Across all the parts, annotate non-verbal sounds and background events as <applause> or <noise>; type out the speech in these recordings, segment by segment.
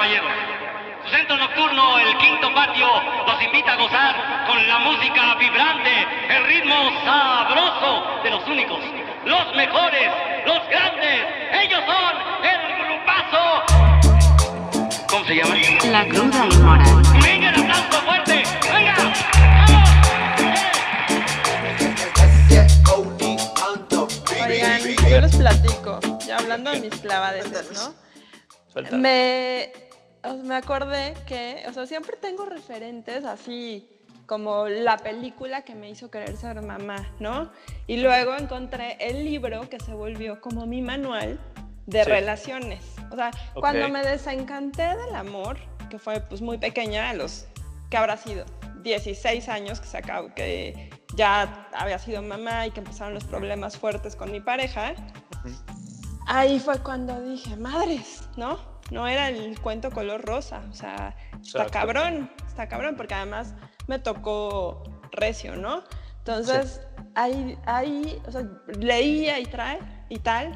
caballeros. Su centro nocturno, el quinto patio, los invita a gozar con la música vibrante, el ritmo sabroso de los únicos, los mejores, los grandes. Ellos son el grupazo. ¿Cómo se llama? La cruda y moral. Venga, el aplauso fuerte. Venga. Oigan, yo les platico, ya hablando de mis clavadeces, ¿no? Suéltala. Me, sea, me acordé que, o sea, siempre tengo referentes así como la película que me hizo querer ser mamá, ¿no? Y luego encontré el libro que se volvió como mi manual de Sí. relaciones. O sea, Ok. cuando me desencanté del amor, que fue pues muy pequeña, a los que habrá sido 16 años que se acabó, que ya había sido mamá y que empezaron los problemas fuertes con mi pareja, ahí fue cuando dije, madres, ¿no? No era el cuento color rosa, o sea, está Exacto. cabrón, está cabrón, porque además me tocó recio, ¿no? Entonces, ahí, ahí, o sea, leía y, trae, y tal,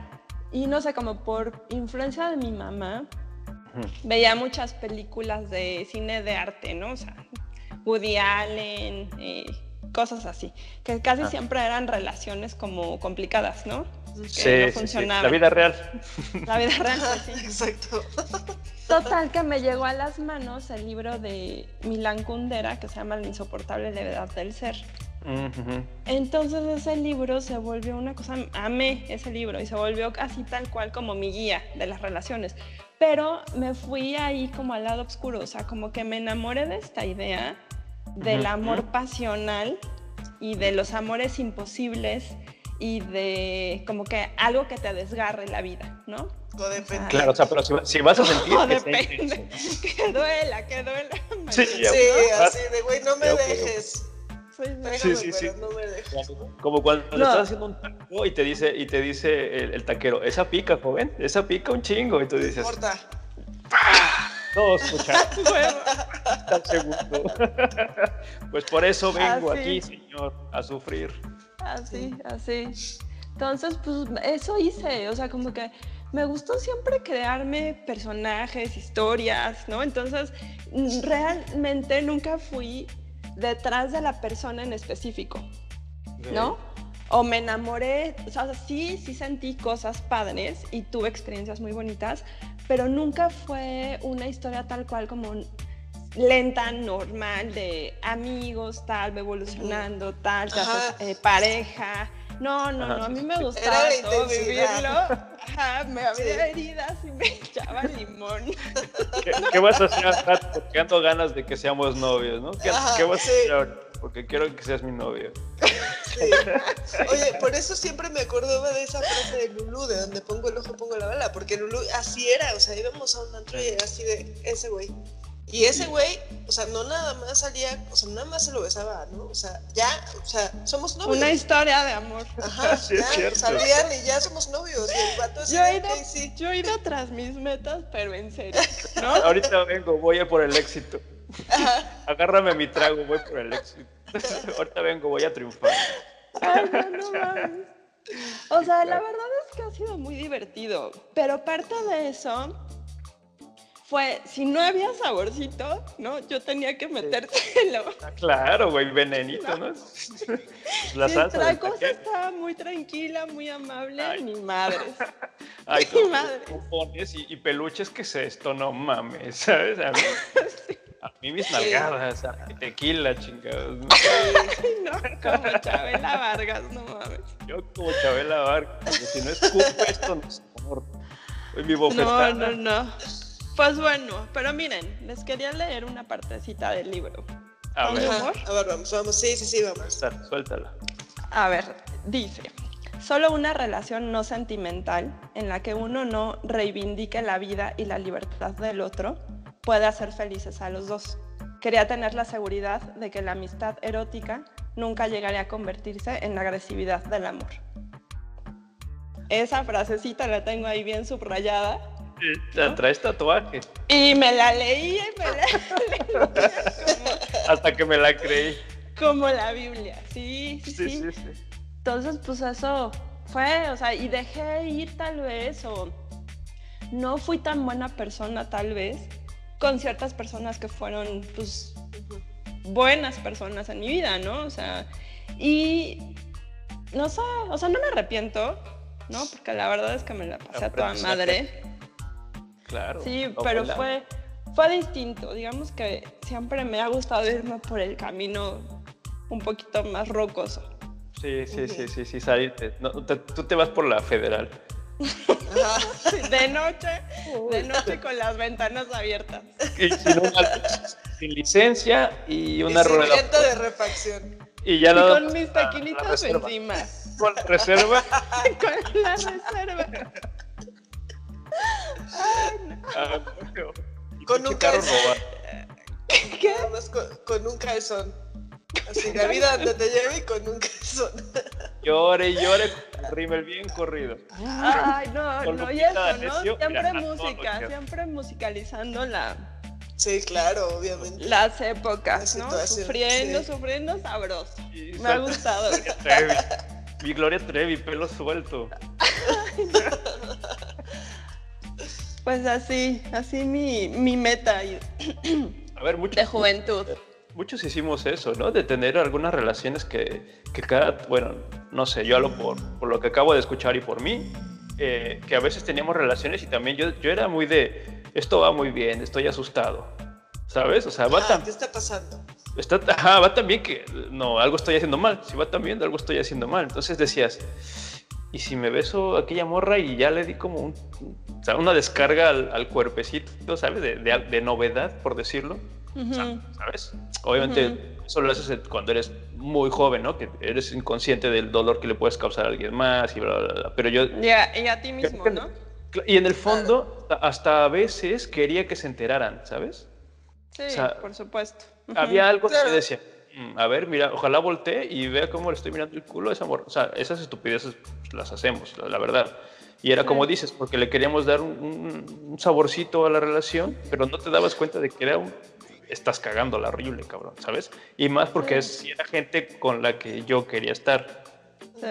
y no sé, como por influencia de mi mamá, veía muchas películas de cine de arte, ¿no? O sea, Woody Allen, eh, cosas así, que casi Ah. siempre eran relaciones como complicadas, ¿no? Que Sí, no sí, sí, funcionaban. La vida real. La vida real, pues, sí. <laughs> Exacto. Total, que me llegó a las manos el libro de Milán Kundera, que se llama La insoportable levedad del ser. Entonces ese libro se volvió una cosa, amé ese libro y se volvió así tal cual como mi guía de las relaciones. Pero me fui ahí como al lado oscuro, o sea, como que me enamoré de esta idea del amor pasional y de los amores imposibles y de como que algo que te desgarre la vida, ¿no? Codepende. Claro, o sea, pero si, si vas a sentir <laughs> No, que. <laughs> Que duela, que duela. Sí, ¿no? así de, güey, no me dejes. Sí, sí. Déjame, Sí, sí, sí. pero no me dejes. Como cuando le No. estás haciendo un taco y te dice, y te dice el, el taquero, esa pica, joven, esa pica un chingo. Y tú No dices, importa. no, escucha, <laughs> Huevo. está el segundo. pues por eso vengo Así. aquí, señor, a sufrir. Así, así. Entonces, pues eso hice, o sea, como que me gustó siempre crearme personajes, historias, ¿no? Entonces, realmente nunca fui detrás de la persona en específico, ¿no? O me enamoré, o sea, sí, sí sentí cosas padres y tuve experiencias muy bonitas, pero nunca fue una historia tal cual como lenta, normal, de amigos, tal, va evolucionando, tal, te haces Ajá. eh, pareja. No, no, Ajá. no, a mí me gustaba la todo vivirlo. Ajá, me había Sí. heridas y me <laughs> echaba limón. ¿Qué, qué vas a hacer? Porque ando ganas de que seamos novios, ¿no? ¿Qué, Ajá, qué vas sí. a hacer? Porque quiero que seas mi novio. Sí. Oye, por eso siempre me acordaba de esa frase de Lulu, de donde pongo el ojo, pongo la bala, porque Lulu así era, o sea, íbamos a un antro y era así de ese güey. Y ese güey, o sea, no nada más salía, o sea, nada más se lo besaba, ¿no? O sea, ya, o sea, somos novios. Una historia de amor. Ajá, <laughs> Sí, es ya, cierto. salían y ya somos novios. Y el vato así Yo he, ido, "Ok, sí. yo he ido tras mis metas, pero en serio, ¿no? <laughs> Ahorita vengo, voy a por el éxito. Agárrame mi trago, voy por el éxito. <laughs> Ahorita vengo, voy a triunfar. Ay, no, no mames. O sea, la verdad es que ha sido muy divertido. Pero parte de eso fue, si no había saborcito, ¿no? Yo tenía que metértelo. <laughs> Ah, Claro, güey, venenito, ¿no? <laughs> La salsa. la cosa estaba muy tranquila, muy amable, Ay. ni madres. <laughs> Ay, no, madre. pompones y, y peluches, ¿qué es esto? No mames, ¿sabes? A mí, a mí mis nalgadas, a mi tequila, chingados. ¿no? Ay, no, como Chabela Vargas, no mames. Yo como Chabela Vargas, porque si no escupo esto, no es amor. Oye, Mi No, no, no. Pues bueno, pero miren, les quería leer una partecita del libro. A ver, a ver, vamos, vamos, sí, sí, sí, vamos. suéltala. A ver, dice, solo una relación no sentimental en la que uno no reivindique la vida y la libertad del otro puede hacer felices a los dos. Quería tener la seguridad de que la amistad erótica nunca llegaría a convertirse en la agresividad del amor. Esa frasecita la tengo ahí bien subrayada Traes tatuaje. y me la leí y me la leí Hasta que me la creí. como la Biblia. Sí, sí, Sí, sí. sí, sí. Entonces, pues eso fue, o sea, y dejé ir tal vez, o no fui tan buena persona tal vez, con ciertas personas que fueron, pues, buenas personas en mi vida, ¿no? O sea, y no sé, o sea, no me arrepiento, ¿no? Porque la verdad es que me la pasé a toda madre. Claro. Sí, pero ojalá. fue, fue distinto. Digamos que siempre me ha gustado irme por el camino un poquito más rocoso. Sí, sí, sí, sí, sí, salirte. No, te- tú te vas por la federal. <laughs> De noche, de noche con las ventanas abiertas. Y sin, una- sin licencia y Y una sin rueda. de refacción. Y ya Y con mis reserva. encima. Con la reserva. <laughs> Con la reserva. Ah, Con un calzón. <laughs> ¿Qué? Con, con un calzón. Así la vida donde te lleve y con un calzón. <laughs> Llore y llore rímel bien corrido. Ay, no, Con no, y eso, ¿no? Siempre mira, música, siempre musicalizando la, Sí, claro, obviamente. las épocas, La ¿no? Sufriendo, sí. sufriendo sabroso. Me ha gustado. Mi Gloria Trevi, pelo suelto. <laughs> Pues así, así mi, mi meta y- A ver, muchos, de juventud. muchos hicimos eso, ¿no? De tener algunas relaciones que, que cada, bueno, no sé, yo hablo por, por lo que acabo de escuchar y por mí, eh, que a veces teníamos relaciones y también yo, yo era muy de, esto va muy bien, estoy asustado, ¿sabes? O sea, va Ah, tan, ¿Qué está pasando? está, ajá, va tan bien que, no, algo estoy haciendo mal, si va tan bien, algo estoy haciendo mal. Entonces decías, ¿y si me beso a aquella morra y ya le di como un, o sea, una descarga al, al cuerpecito, ¿sabes? De, de- de novedad, por decirlo. ¿sabes? Obviamente eso lo haces cuando eres muy joven, ¿no? Que eres inconsciente del dolor que le puedes causar a alguien más y bla, bla, bla. Pero yo... Y a, y a ti mismo, ¿no? Y en el fondo, hasta a veces quería que se enteraran, ¿sabes? Sí, O sea, por supuesto. Había algo que Claro. yo decía, "Mm, a ver, mira, ojalá voltee y vea cómo le estoy mirando el culo a esa morra. O sea, esas estupideces pues, las hacemos, la, la verdad. Y era Sí. como dices, porque le queríamos dar un, un- saborcito a la relación, pero no te dabas cuenta de que era un... Estás cagando la horrible, cabrón, ¿sabes? Y más porque si era gente con la que yo quería estar. Sí,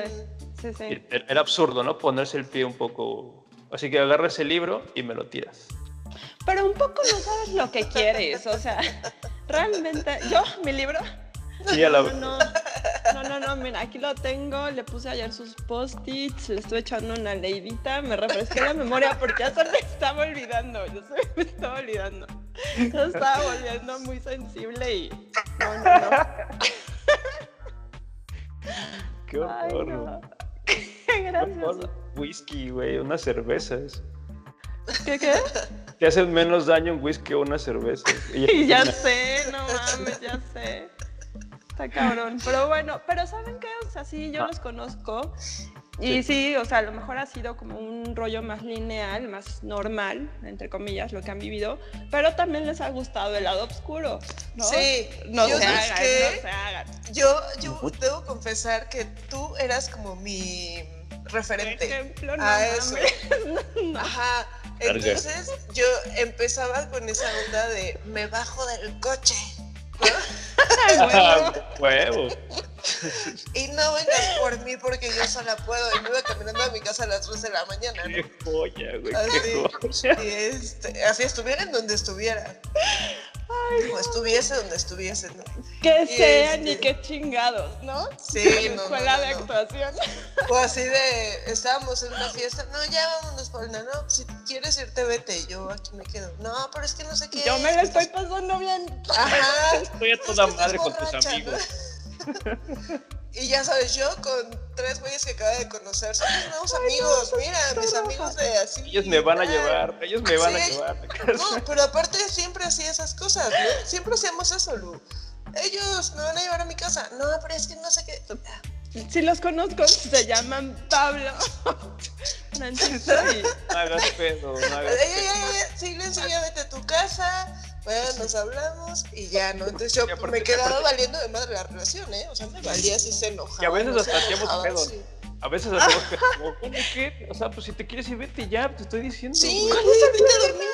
sí, sí. Era absurdo, ¿no? Ponerse el pie un poco... Así que agarras el libro y me lo tiras. Pero un poco no sabes lo que quieres, o sea, <laughs> realmente, yo, mi libro, Y a la- no, no, no, no, no, mira, aquí lo tengo, le puse ayer sus post-its, le estuve echando una leidita, me refresqué la memoria porque ya se me estaba olvidando, ya se me estaba olvidando. Yo estaba volviendo muy sensible y no, no, no. Qué Ay, horror. no. Qué Qué gracioso. horror. Whisky, güey, unas cervezas. ¿Qué, qué? Te hacen menos daño un whisky o una cerveza. <laughs> Y ya sé, no mames, ya sé. Está cabrón. Pero bueno, pero ¿saben qué? O sea, sí, yo Ah. los conozco. Y sí. o sea, a lo mejor ha sido como un rollo más lineal, más normal, entre comillas, lo que han vivido. Pero también les ha gustado el lado oscuro, ¿no? Sí, No yo se ¿sabes hagan, qué? no se hagan. Yo, yo debo confesar que tú eras como mi Por referente ejemplo, no a eso. mames. <laughs> Ajá. Entonces yo empezaba con esa onda de me bajo del coche. <laughs> Ah, huevo. huevo. Y no vengas por mí porque yo sola puedo. Y me iba caminando a mi casa a las 3 de la mañana, ¿no? Qué joya, güey. Así. Qué joya. Y este, así estuviera en donde estuviera. O estuviese donde estuviese, ¿no? Que Y sean este- y qué chingados, ¿no? Sí, En no, escuela no, de no, no. actuación. O así de, <laughs> estábamos en una fiesta, no, ya vámonos, Paulina, no, si quieres irte, vete, yo aquí me quedo. No, pero es que no sé qué. Yo me es que estoy pasando bien. Ajá. Estoy a es toda madre con tus ¿no? amigos. <laughs> Y ya sabes, yo con tres güeyes que acaba de conocer, son mis nuevos amigos, mira, mis amigos de así. Ellos me van a llevar, ellos me van a llevar. No, pero aparte siempre hacía esas cosas, ¿no? Siempre hacíamos eso, Lu. Ellos me van a llevar a mi casa. No, pero es que no sé qué. Si los conozco, se llaman Pablo, <laughs> y... No hagas pedo, no hagas Ay, ay, ay, ay, silencio, ya vete a tu casa. Bueno, nos hablamos y ya, ¿no? Entonces yo aparte- me quedaba aparte- valiendo de madre la relación, ¿eh? O sea, me valía si se enojaba. Y a veces no hasta hacíamos pedo. sí. A veces hacemos <laughs> que, como, bueno, ¿qué? O sea, pues si te quieres ir, vete ya, te estoy diciendo. Sí, güey. güey, vete a dormir.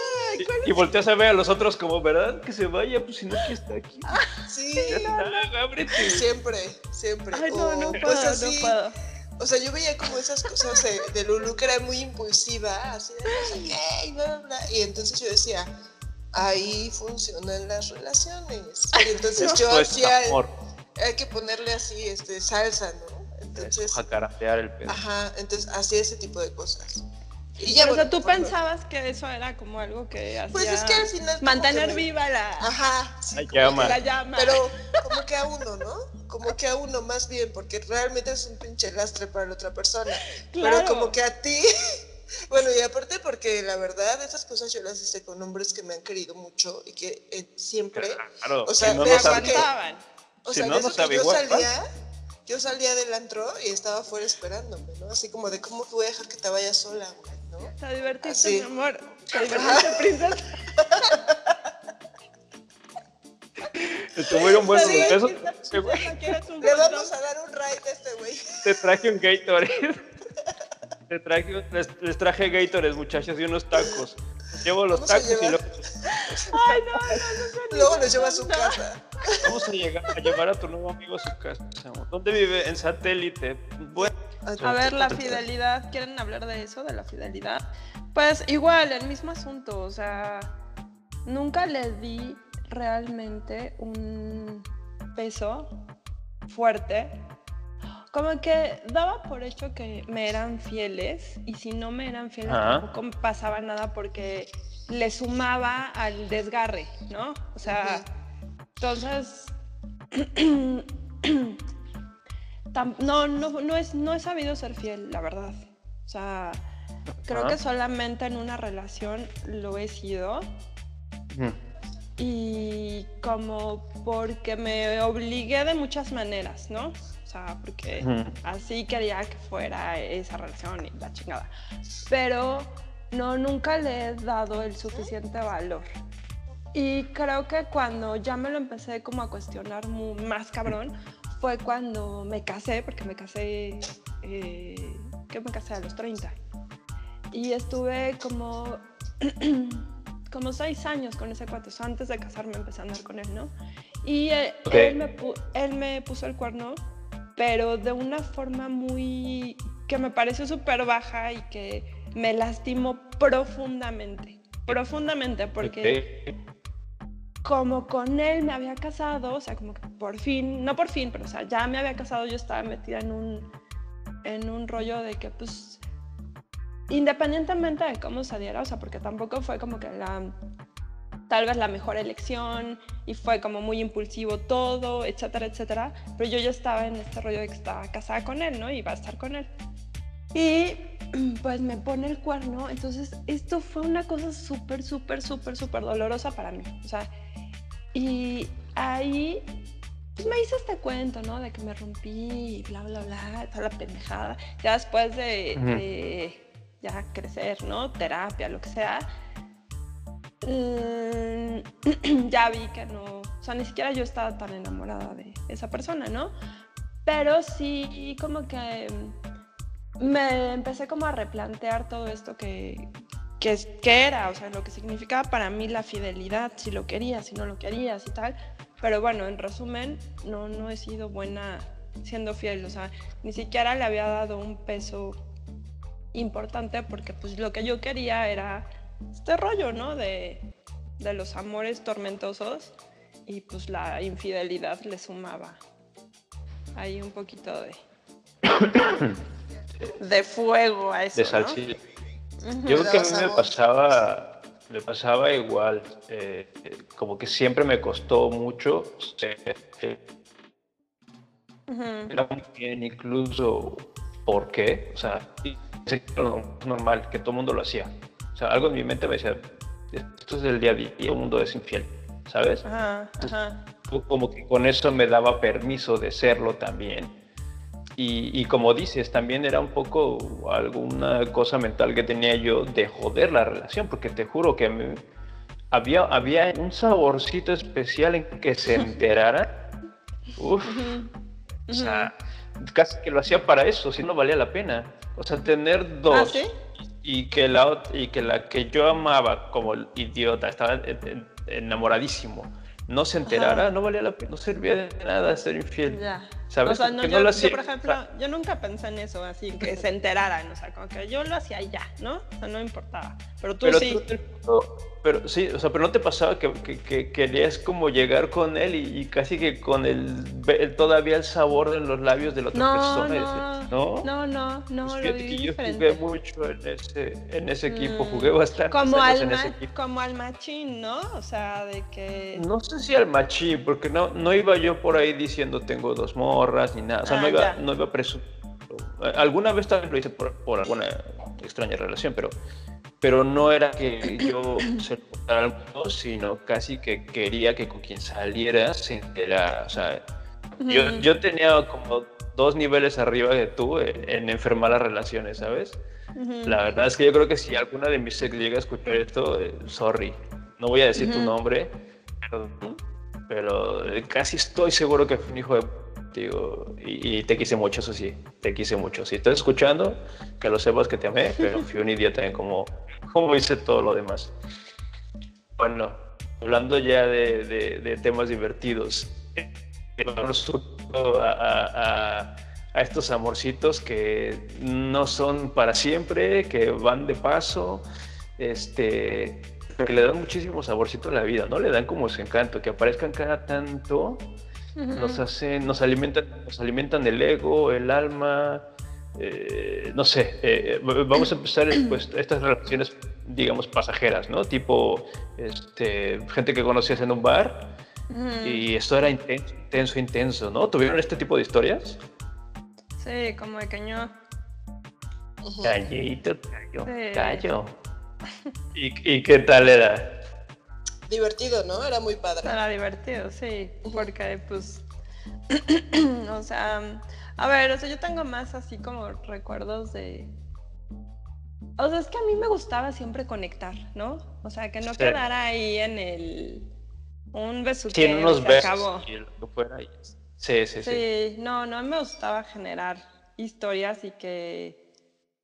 Y, y volteas a ver a los otros como, ¿verdad? Que se vaya, pues si no, que está aquí. Sí, Ya está, ábrete. siempre, siempre. Ay, no, no así. puedo. O sea, yo veía como esas cosas de, de Lulu que era muy impulsiva, así de no sé qué, y bla, bla, bla. Y entonces yo decía, ahí funcionan las relaciones. <laughs> Y entonces yo hacía, hay que ponerle así, este, salsa, ¿no? Entonces, Jacaratear el pedo. ajá, entonces hacía ese tipo de cosas. Y Pero, o sea, tú lo- pensabas que eso era como algo que hacía Pues es que al final mantener me- viva la, Ajá, sí, La llama. la llama. Pero como que a uno, ¿no? Como que a uno más bien, porque realmente es un pinche lastre para la otra persona. Claro. Pero como que a ti, bueno, y aparte porque la verdad, esas cosas yo las hice con hombres que me han querido mucho y que eh, siempre, Claro, o sea, si no, te eso que- aguantaban. o Si sea, no, de no eso que yo salía, yo salía del antro y estaba afuera esperándome, ¿no? Así como de cómo voy a dejar que te vayas sola, güey, ¿no? Te divertiste, Así. mi amor. Te divertiste, princesa. Estuvieron buenos Te Sí, güey. princesa, ¿quieres un Le vamos a dar un ride a este güey. Te traje un Gatorade. Te traje, les, les traje Gatorades, muchachos, y unos tacos. Llevo los tacos y luego Ay, no, no, no, no. Luego nos lleva a su casa. vamos a, llegar, a llevar a tu nuevo amigo a su casa. ¿Dónde vive? En satélite. Bueno, A ver, la fidelidad, ¿quieren hablar de eso, de la fidelidad? Pues igual, el mismo asunto, o sea, nunca le di realmente un peso fuerte. Como que daba por hecho que me eran fieles y si no me eran fieles Ajá. tampoco pasaba nada porque le sumaba al desgarre, ¿no? O sea, entonces <clears throat> no, no, no, es, no he sabido ser fiel, la verdad. O sea, creo Ajá. que solamente en una relación lo he sido y como porque me obligué de muchas maneras, ¿no? O sea, porque así quería que fuera esa relación y la chingada. Pero no, nunca le he dado el suficiente valor. Y creo que cuando ya me lo empecé como a cuestionar mu- más cabrón, fue cuando me casé, porque me casé, eh, que me casé a los 30. Y estuve como, <clears throat> como seis años con ese cuate. O sea, antes de casarme empecé a andar con él, ¿no? Y eh, Ok. él, me él me puso el cuerno, pero de una forma muy... que me pareció súper baja y que me lastimó profundamente. Profundamente, porque como con él me había casado, o sea, como que por fin, no por fin, pero o sea, ya me había casado, yo estaba metida en un, en un rollo de que pues, independientemente de cómo saliera, o sea, porque tampoco fue como que la, tal vez la mejor elección y fue como muy impulsivo todo, etcétera, etcétera, pero yo ya estaba en este rollo de que estaba casada con él, ¿no? Y iba a estar con él. Y <clears throat> pues me pone el cuerno, entonces esto fue una cosa súper, súper, súper, súper dolorosa para mí. O sea, y ahí pues me hice este cuento, ¿no? De que me rompí y bla, bla, bla, toda la pendejada. Ya después de, de ya crecer, ¿no? Terapia, lo que sea. Mm, <clears throat> ya vi que no, o sea, ni siquiera yo estaba tan enamorada de esa persona, ¿no? Pero sí como que me empecé como a replantear todo esto que, que, que era, o sea, lo que significaba para mí la fidelidad, si lo querías, si no lo querías y tal. Pero bueno, en resumen, no, no he sido buena siendo fiel, o sea, ni siquiera le había dado un peso importante porque pues lo que yo quería era este rollo, ¿no? De, de los amores tormentosos y pues la infidelidad le sumaba ahí un poquito de, <coughs> de fuego a eso. De ¿no? salsilla. Ujú. Yo creo que a mí me pasaba, me pasaba igual. eh, eh, como que siempre me costó mucho. Ujú. Era muy bien, incluso ¿por qué? O sea, lo normal, que todo el mundo lo hacía. Sea, algo en mi mente me decía, esto es del día a día, el mundo es infiel, ¿sabes? Ajá, ajá. Como que con eso me daba permiso de serlo también. Y, y como dices, también era un poco alguna cosa mental que tenía yo de joder la relación, porque te juro que me- había, había un saborcito especial en que se <laughs> enterara. Uf. O sea, casi que lo hacía para eso, si no valía la pena. O sea, tener dos ¿Ah, sí? Y que la y que la que yo amaba como idiota, estaba en- en- enamoradísimo, no se enterara, Ajá. no valía la pena, no servía de nada ser infiel. Ya. ¿Sabes? O sea, no, yo, lo yo, hacía- por ejemplo, yo nunca pensé en eso, así que se enteraran, o sea, como que yo lo hacía ya, ¿no? O sea, no importaba. Pero tú pero, sí. tú- pero sí, o sea, pero no te pasaba que, que- que querías como llegar con él y, y casi que con el, el- todavía el sabor en los labios de la otra No, persona. no, no, no, no, no, Pues lo viví yo diferente. jugué mucho en ese, en ese equipo, Mm, jugué bastante Como al, en ese equipo. como al machín, ¿no? O sea, de que... No sé si al machín, porque no, no iba yo por ahí diciendo tengo dos morras ni nada. O sea, Ah, no iba, ya. no iba presumiendo. Alguna vez también lo hice por, por alguna extraña relación, pero, pero no era que yo se lo contara al mundo, sino casi que quería que con quien saliera se enterara. O sea, yo, yo tenía como dos niveles arriba de tú en, en enfermar las relaciones, ¿sabes? Ujú. La verdad es que yo creo que si alguna de mis ex llega a escuchar esto, eh, sorry. No voy a decir tu Ujú. nombre, pero, pero, eh, casi estoy seguro que fue un hijo de contigo. Y, y te quise mucho, eso sí. Te quise mucho. Si estás escuchando, que lo sepas que te amé, pero fui un <laughs> idiota en cómo, cómo hice todo lo demás. Bueno, hablando ya de, de- de temas divertidos, eh, vamos a, a- a- estos amorcitos que no son para siempre, que van de paso, este, que le dan muchísimo saborcito a la vida, ¿no? Le dan como su encanto, que aparezcan cada tanto, Ujú. nos hacen, nos alimentan, nos alimentan el ego, el alma, eh, no sé, eh, v- vamos a empezar pues, estas relaciones, digamos, pasajeras, ¿no? Tipo, este, gente que conocías en un bar y esto era intenso, intenso, intenso, ¿no? ¿Tuvieron este tipo de historias? Sí, como de. Ujú. Callito, callo, Sí. callo. ¿Y, ¿Y qué tal era? Divertido, ¿no? Era muy padre. Era divertido, sí, porque pues, <clears throat> o sea, a ver, o sea, yo tengo más así como recuerdos de... O sea, es que a mí me gustaba siempre conectar, ¿no? O sea, que no Sí. quedara ahí en el... Un besuqueo Tiene unos y se besos acabó. y lo que fuera. y- Sí, sí, sí. Sí, no, no me gustaba generar historias y que,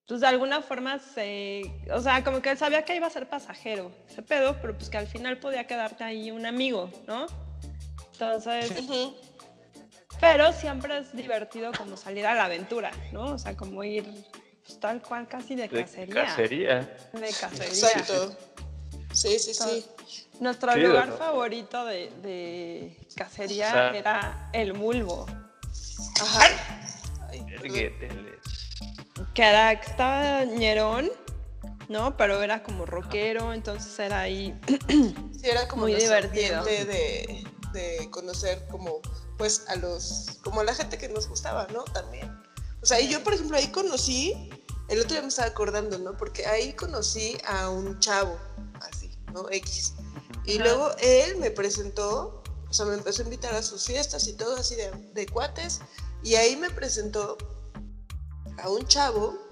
pues de alguna forma se, o sea, como que sabía que iba a ser pasajero ese pedo, pero pues que al final podía quedarte ahí un amigo, ¿no? Entonces, Ujú. Pero siempre es divertido como salir a la aventura, ¿no? O sea, como ir pues, tal cual casi de De cacería. cacería. De cacería. Exacto. Sí, sí, sí. Nuestro Sí, lugar ¿no? favorito de, de cacería O sea- era el bulbo. Ajá. Ay. Vergueteles. que era, que estaba ñerón, ¿no? Pero era como rockero, entonces era ahí. Sí, era como Muy divertido. de conocer como, pues, a los, como a la gente que nos gustaba, ¿no? También. O sea, y yo, por ejemplo, ahí conocí, el otro día me estaba acordando, ¿no? Porque ahí conocí a un chavo, así, ¿no? X. Y Ajá. luego él me presentó, o sea, me empezó a invitar a sus fiestas y todo así de, de cuates. Y ahí me presentó a un chavo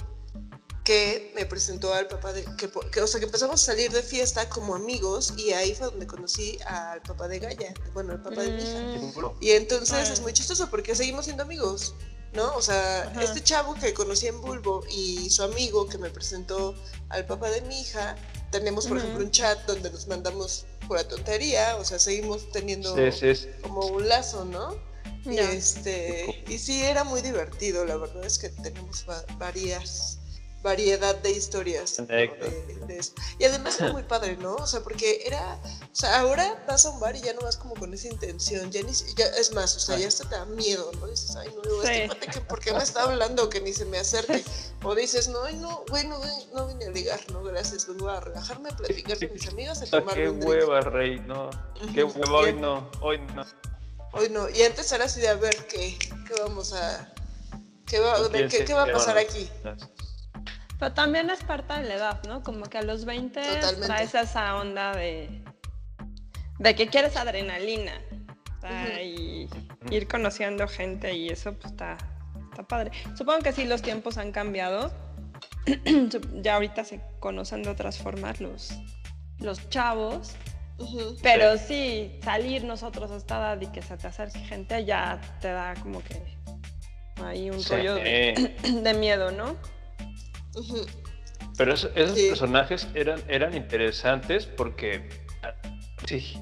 que me presentó al papá de, que, o sea, que empezamos a salir de fiesta como amigos y ahí fue donde conocí al papá de Gaia, bueno, al papá de mi hija. Mm, Y entonces es muy chistoso porque seguimos siendo amigos, ¿no? O sea, Ajá. este chavo que conocí en Bulbo y su amigo que me presentó al papá de mi hija, tenemos, por ejemplo, un chat donde nos mandamos pura tontería, o sea, seguimos teniendo Sí, sí, sí. como un lazo, ¿no? Y, este, y sí, era muy divertido, la verdad es que tenemos va- varias variedad de historias ¿no? De, de eso. Y además era muy padre, ¿no? O sea, porque era, o sea, ahora vas a un bar y ya no vas como con esa intención, ya ni, si- ya, es más, o sea, ya hasta te da miedo, ¿no? Dices, ay, no, este Sí. cuate que, ¿por qué me está hablando? Que ni se me acerque. O dices, no, ay, no, güey, no, no vine a ligar, no, gracias, vengo a relajarme, a platicar con mis amigas, a <laughs> Ah, tomar qué un drink. hueva, rey, no. Qué hueva, hoy no, hoy no. Hoy no. Y antes era así de a ver qué, qué vamos a. ¿Qué va, de ¿Quién qué, qué va a pasar aquí? Pero también es parte de la edad, ¿no? Como que a los 20 Totalmente. traes esa onda de, de que quieres adrenalina. Ujú. Y ir conociendo gente y eso pues está, está padre. Supongo que sí los tiempos han cambiado. <clears throat> Ya ahorita se conocen de otras formas los, los chavos. Ujú. Pero sí, salir nosotros a esta edad y que se te acerque gente ya te da como que ahí un Sí. rollo de, <clears throat> de miedo, ¿no? Pero eso- esos Sí. personajes eran, eran interesantes porque, sí,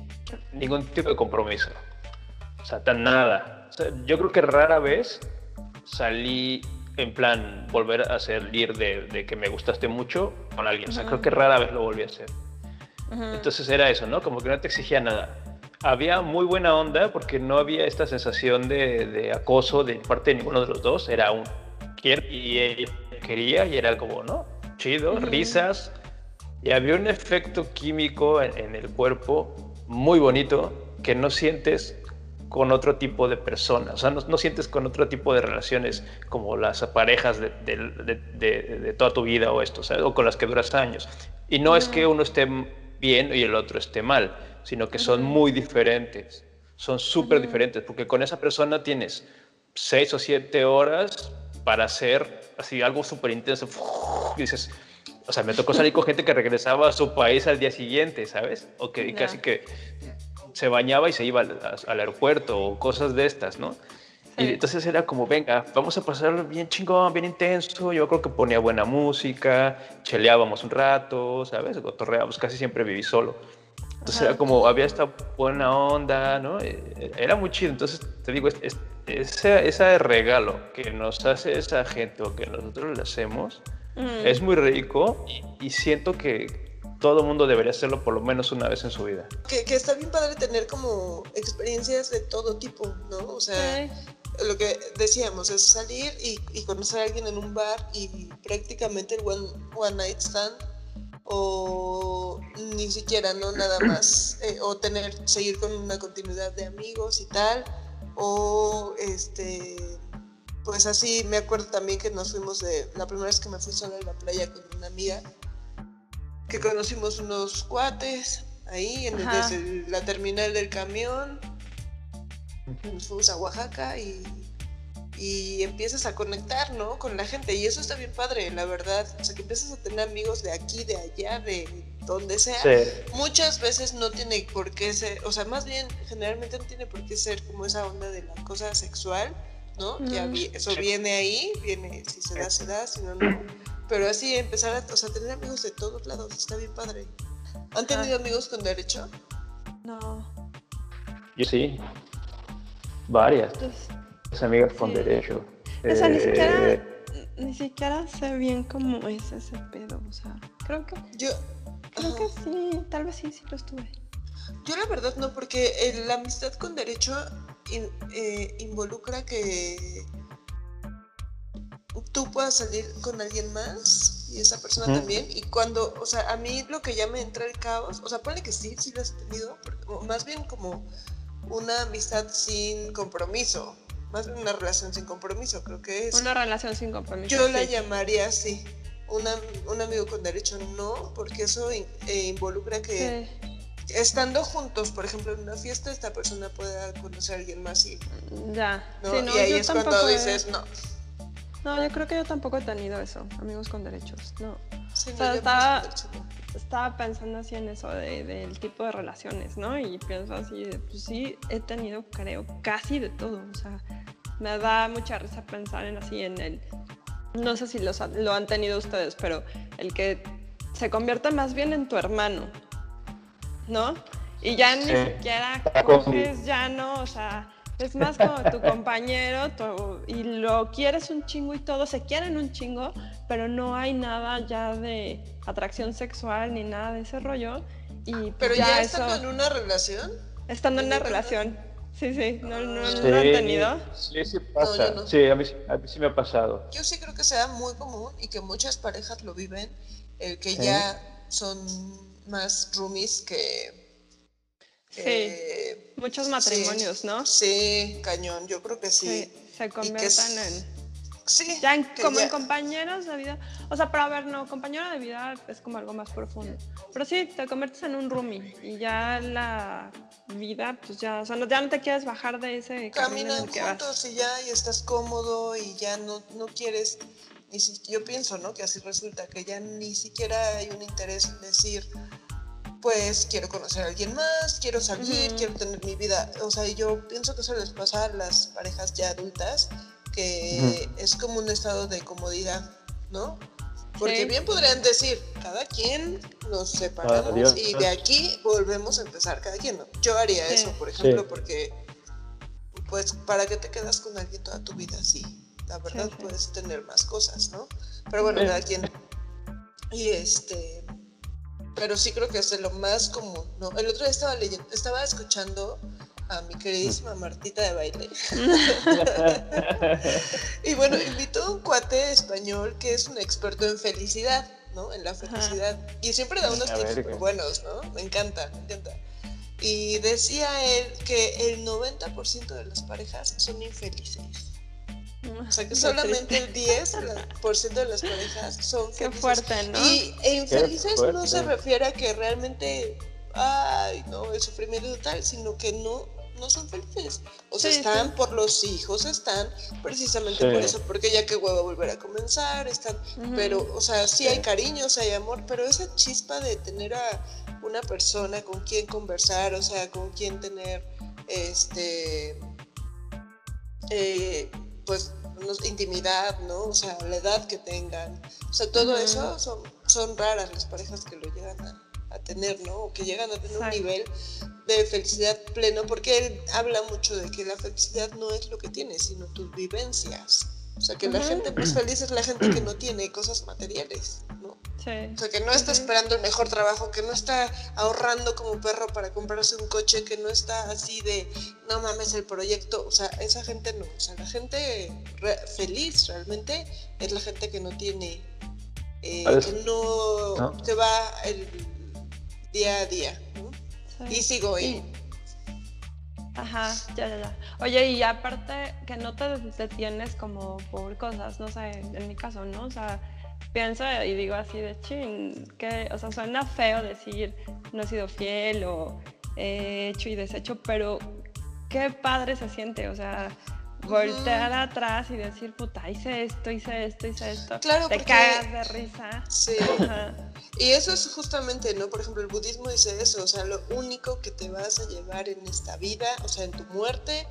ningún tipo de compromiso. O sea, tan nada. O sea, yo creo que rara vez salí en plan volver a salir de, de que me gustaste mucho con alguien. O sea, creo que rara vez lo volví a hacer. Entonces era eso, ¿no? Como que no te exigía nada. Había muy buena onda porque no había esta sensación de, de acoso de parte de ninguno de los dos. Era un quiero y él quería y era como, ¿no? Chido, risas. Y había un efecto químico en, en el cuerpo muy bonito que no sientes con otro tipo de personas, o sea, no, no, sientes con otro tipo de relaciones como las parejas de, de, de, de toda tu vida o esto, o con las que duras años. Y no, no, es que uno esté bien y el otro esté mal, sino que son muy diferentes, son súper uh -huh. diferentes, porque con esa persona tienes seis o siete horas para hacer así algo súper intenso, y dices, o sea, me tocó salir con gente que regresaba a su país al día siguiente, ¿sabes? O que casi que se bañaba y se iba al, al aeropuerto o cosas de estas, ¿no? Sí. Y entonces era como, venga, vamos a pasar bien chingón, bien intenso. Yo creo que ponía buena música, cheleábamos un rato, ¿sabes? Gotorreábamos, casi siempre viví solo. Entonces Ajá. era como, había esta buena onda, ¿no? Era muy chido. Entonces te digo, es, es, ese, ese regalo que nos hace esa gente o que nosotros le hacemos mm. es muy rico y, y siento que, todo mundo debería hacerlo por lo menos una vez en su vida. Que, que, está bien padre tener como experiencias de todo tipo, ¿no? O sea, sí. lo que decíamos es salir y, y, conocer a alguien en un bar y prácticamente el one, one night stand o ni siquiera, ¿no? Nada más. Eh, o tener, seguir con una continuidad de amigos y tal. O este pues así me acuerdo también que nos fuimos de la primera vez que me fui sola a la playa con una amiga que conocimos unos cuates ahí en el, desde la terminal del camión. Nos fuimos a Oaxaca y, y empiezas a conectar, ¿no? Con la gente. Y eso está bien padre, la verdad. O sea, que empiezas a tener amigos de aquí, de allá, de donde sea. Sí. Muchas veces no tiene por qué ser, o sea, más bien, generalmente no tiene por qué ser como esa onda de la cosa sexual, ¿no? Mm. Ya vi, eso viene ahí, viene, si se da, se da, si no, no pero así empezar a o sea, tener amigos de todos lados, está bien padre. ¿Han tenido ah. amigos con derecho? No. Yo sí. Varias. Pues, amigas sí. con derecho. O sea, eh... ni siquiera ni siquiera sé bien cómo es ese pedo, o sea, creo que yo creo que sí, tal vez sí sí lo estuve. Yo la verdad no, porque el, la amistad con derecho in, eh, involucra que tú puedas salir con alguien más y esa persona ¿Mm? también. Y cuando, o sea, a mí lo que ya me entra el caos, o sea, ponle que sí, sí lo has tenido, más bien como una amistad sin compromiso, más bien una relación sin compromiso, creo que es. Una relación sin compromiso. Yo sí. la llamaría así. Una, un amigo con derecho no, porque eso eh, involucra que sí. estando juntos, por ejemplo, en una fiesta, esta persona pueda conocer a alguien más y. Ya. ¿no? Sí, no, y ahí es cuando dices, no no, yo creo que yo tampoco he tenido eso, amigos con derechos, no. Sí, o sea, estaba, estaba, pensando así en eso de, del tipo de relaciones, ¿no? Y pienso así, pues sí, he tenido, creo, casi de todo. O sea, me da mucha risa pensar en así, en el, no sé si los, lo han tenido ustedes, pero el que se convierte más bien en tu hermano, ¿no? Y ya ni siquiera coges, ya no, o sea es más como tu compañero tu, y lo quieres un chingo y todo, se quieren un chingo, pero no hay nada ya de atracción sexual ni nada de ese rollo. Y pues pero ya, ya eso, estando en una relación. Estando en una relación. Sí, sí, no, no, sí, no lo han tenido. Sí, sí pasa. No, no. Sí, a mí, a mí, sí me ha pasado. Yo sí creo que sea muy común y que muchas parejas lo viven, el que ¿Sí? ya son más roomies que Sí, eh, muchos matrimonios, sí, ¿no? Sí, cañón, yo creo que sí. sí se conviertan en... Sí. Ya en, como ya... en compañeros de vida. O sea, pero a ver, no, compañero de vida es como algo más profundo. Pero sí, te conviertes en un roomie y ya la vida, pues ya, o sea, ya no te quieres bajar de ese Caminan juntos y ya, y estás cómodo y ya no, no quieres, ni si, yo pienso, ¿no? Que así resulta, que ya ni siquiera hay un interés en decir, pues quiero conocer a alguien más, quiero salir, uh -huh. quiero tener mi vida. O sea, yo pienso que eso les pasa a las parejas ya adultas, que uh -huh. es como un estado de comodidad, ¿no? Porque sí. bien podrían decir, cada quien nos separamos y de aquí volvemos a empezar cada quien. ¿no? Yo haría sí. eso, por ejemplo, sí. porque pues, ¿para qué te quedas con alguien toda tu vida así? La verdad, sí. puedes tener más cosas, ¿no? Pero bueno, Sí. cada quien. Y este. Pero sí creo que es de lo más común, ¿no? El otro día estaba leyendo, estaba escuchando a mi queridísima Martita de baile. <laughs> y bueno, invitó a un cuate español que es un experto en felicidad, ¿no? En la felicidad. Y siempre da unos A tips buenos, ¿no? Me encanta, me encanta. Y decía él que el 90% de las parejas son infelices. <laughs> O sea que solamente el 10% de las parejas son Qué felices. fuerte, ¿no? Y e infelices no se refiere a que realmente, ay, no, el sufrimiento total, sino que no, no son felices. O sea, Sí, están sí. por los hijos, están precisamente Sí. por eso, porque ya que huevo volver a comenzar, están, pero, o sea, sí hay cariño, sí hay amor, pero esa chispa de tener a una persona con quien conversar, o sea, con quien tener, este, eh, pues, intimidad, ¿no? O sea, la edad que tengan. O sea, todo eso son, son raras las parejas que lo llegan a, a tener, ¿no? O que llegan a tener Exacto. un nivel de felicidad pleno, porque él habla mucho de que la felicidad no es lo que tienes, sino tus vivencias. O sea, que la gente pues feliz es la gente que no tiene cosas materiales. Sí. O sea, que no está esperando el mejor trabajo, que no está ahorrando como perro para comprarse un coche, que no está así de, no mames el proyecto. O sea, esa gente no. O sea, la gente re- feliz realmente es la gente que no tiene, eh, que no, ¿No? que va el día a día. ¿no? sí. Y sigo Y- y Ajá, ya, ya, ya. Oye, y aparte que no te detienes como por cosas, no sé, en mi caso, ¿no? O sea, pienso y digo así de chin, que, o sea, suena feo decir no he sido fiel o he hecho y deshecho, pero qué padre se siente, o sea, voltear atrás y decir, puta, hice esto, hice esto, hice esto. Claro, te porque- cagas de risa. Sí. Ajá. Y eso es justamente, ¿no? Por ejemplo, el budismo dice eso, o sea, lo único que te vas a llevar en esta vida, o sea, en tu muerte,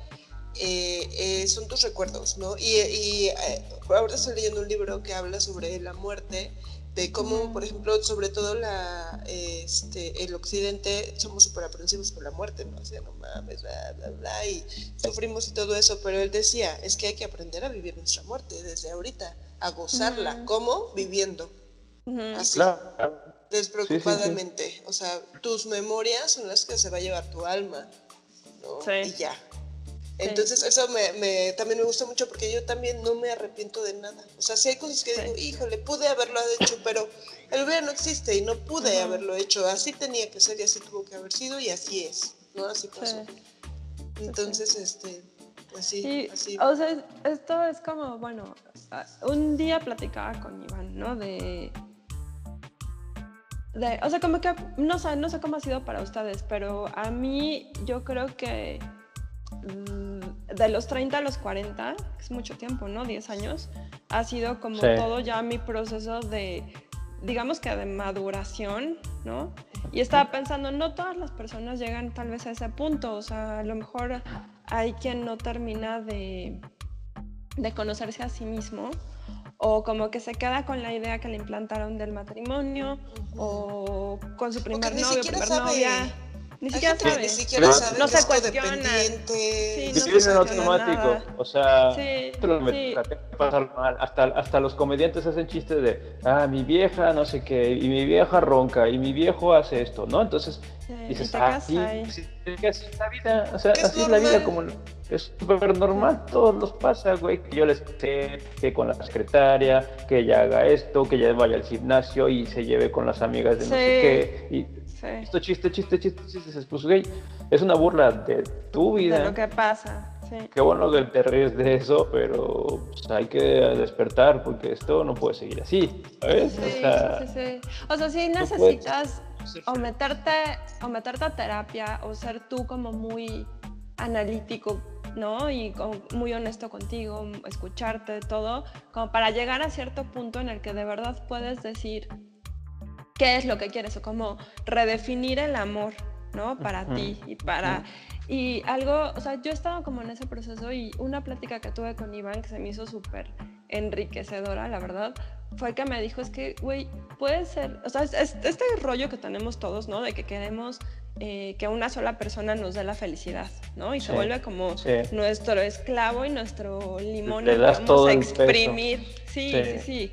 eh, eh, son tus recuerdos, ¿no? Y, y eh, ahora estoy leyendo un libro que habla sobre la muerte, de cómo, por ejemplo, sobre todo la, este, el occidente, somos súper aprensivos con la muerte, ¿no? O sea, no mames, bla, bla, bla, y sufrimos y todo eso, pero él decía, es que hay que aprender a vivir nuestra muerte desde ahorita, a gozarla, Ujú. ¿cómo? Viviendo, Ujú. así Claro. despreocupadamente. O sea, tus memorias son las que se va a llevar tu alma, ¿no? Sí. Y ya. Entonces, eso me, me- también me gusta mucho porque yo también no me arrepiento de nada. O sea, si hay cosas que Sí. digo, híjole, pude haberlo hecho, pero el hubiera no existe y no pude Ujú. haberlo hecho. Así tenía que ser y así tuvo que haber sido y así es, ¿no? Así pasó. Sí. Entonces, este, pues sí, Y, así. o sea, es- esto es como, bueno, un día platicaba con Iván, ¿no? De, de, o sea, como que, no sé, no sé cómo ha sido para ustedes, pero a mí yo creo que mm, de los 30 a los 40, que es mucho tiempo, ¿no? 10 años, ha sido como Sí. todo ya mi proceso de, digamos que de maduración, ¿no? Y estaba pensando, no todas las personas llegan tal vez a ese punto, o sea, a lo mejor hay quien no termina de, de conocerse a sí mismo o como que se queda con la idea que le implantaron del matrimonio o con su primer ni novio, primer sabe. novia. Ni siquiera. Ni siquiera No- sabe no se codependiente. Sí, no Viven en cuestiona automático, nada. o sea, Sí, sí. pasar mal. Hasta, hasta los comediantes hacen chistes de, ah, mi vieja no sé qué, y mi vieja ronca, y mi viejo hace esto, ¿no? Entonces dices, ah, sí, ahí. sí, es que así es la vida, o sea, así es la vida, como es súper normal, todos los pasa, güey, que yo les sé, que con la secretaria, que ella haga esto, que ella vaya al gimnasio y se lleve con las amigas de no sé qué, y Sí, esto chiste, chiste, chiste, chiste, pues, güey, es una burla de tu vida. de lo que pasa. Sí. Qué bueno que te ríes de eso, pero pues, hay que despertar porque esto no puede seguir así, ¿sabes? Sí, o sea, sí, sí. O sea, sí puedes necesitas o meterte, o meterte a terapia o ser tú como muy analítico, ¿no? Y con- muy honesto contigo, escucharte, todo, como para llegar a cierto punto en el que de verdad puedes decir qué es lo que quieres o como redefinir el amor, ¿no? Para ti y para... Y algo, o sea, yo estaba como en ese proceso y una plática que tuve con Iván que se me hizo súper enriquecedora, la verdad, fue que me dijo, es que, güey, puede ser, o sea, es- es- este rollo que tenemos todos, ¿no? De que queremos eh, que una sola persona nos dé la felicidad, ¿no? Y se vuelve como sí. nuestro esclavo y nuestro limón Le das vamos todo a exprimir. Sí, sí, Sí. sí.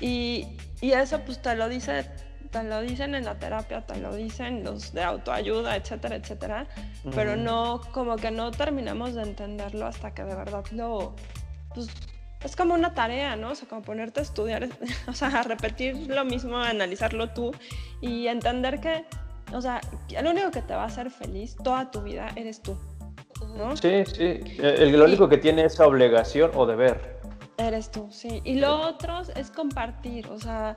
Y, y eso pues te lo dice, te lo dicen en la terapia, te lo dicen los de autoayuda, etcétera, etcétera. Pero Ujú. no, como que no terminamos de entenderlo hasta que de verdad lo, pues, es como una tarea, ¿no? O sea, como ponerte a estudiar, <laughs> o sea, a repetir lo mismo, a analizarlo tú y entender que, o sea, lo único que te va a hacer feliz toda tu vida eres tú, ¿no? Sí, sí. El, lo único que tiene esa obligación o deber. Eres tú, sí. Y lo otro es compartir, o sea,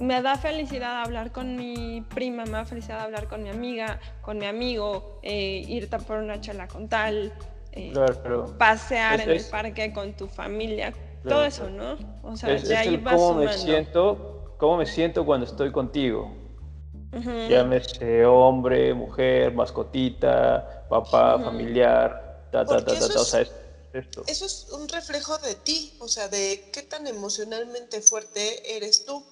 me da felicidad hablar con mi prima, me da felicidad hablar con mi amiga, con mi amigo, eh, irte por una chela con tal, eh, Claro, pero pasear Es- en el parque con tu familia, Claro, todo eso. ¿no? O sea, es, de es ahí el vas cómo me sumando. siento, cómo me siento cuando estoy contigo. Llámese hombre, mujer, mascotita, papá, familiar, ta, ta, Porque ta, ta, ta, o sea, es esto. Eso es un reflejo de ti, o sea, de qué tan emocionalmente fuerte eres tú.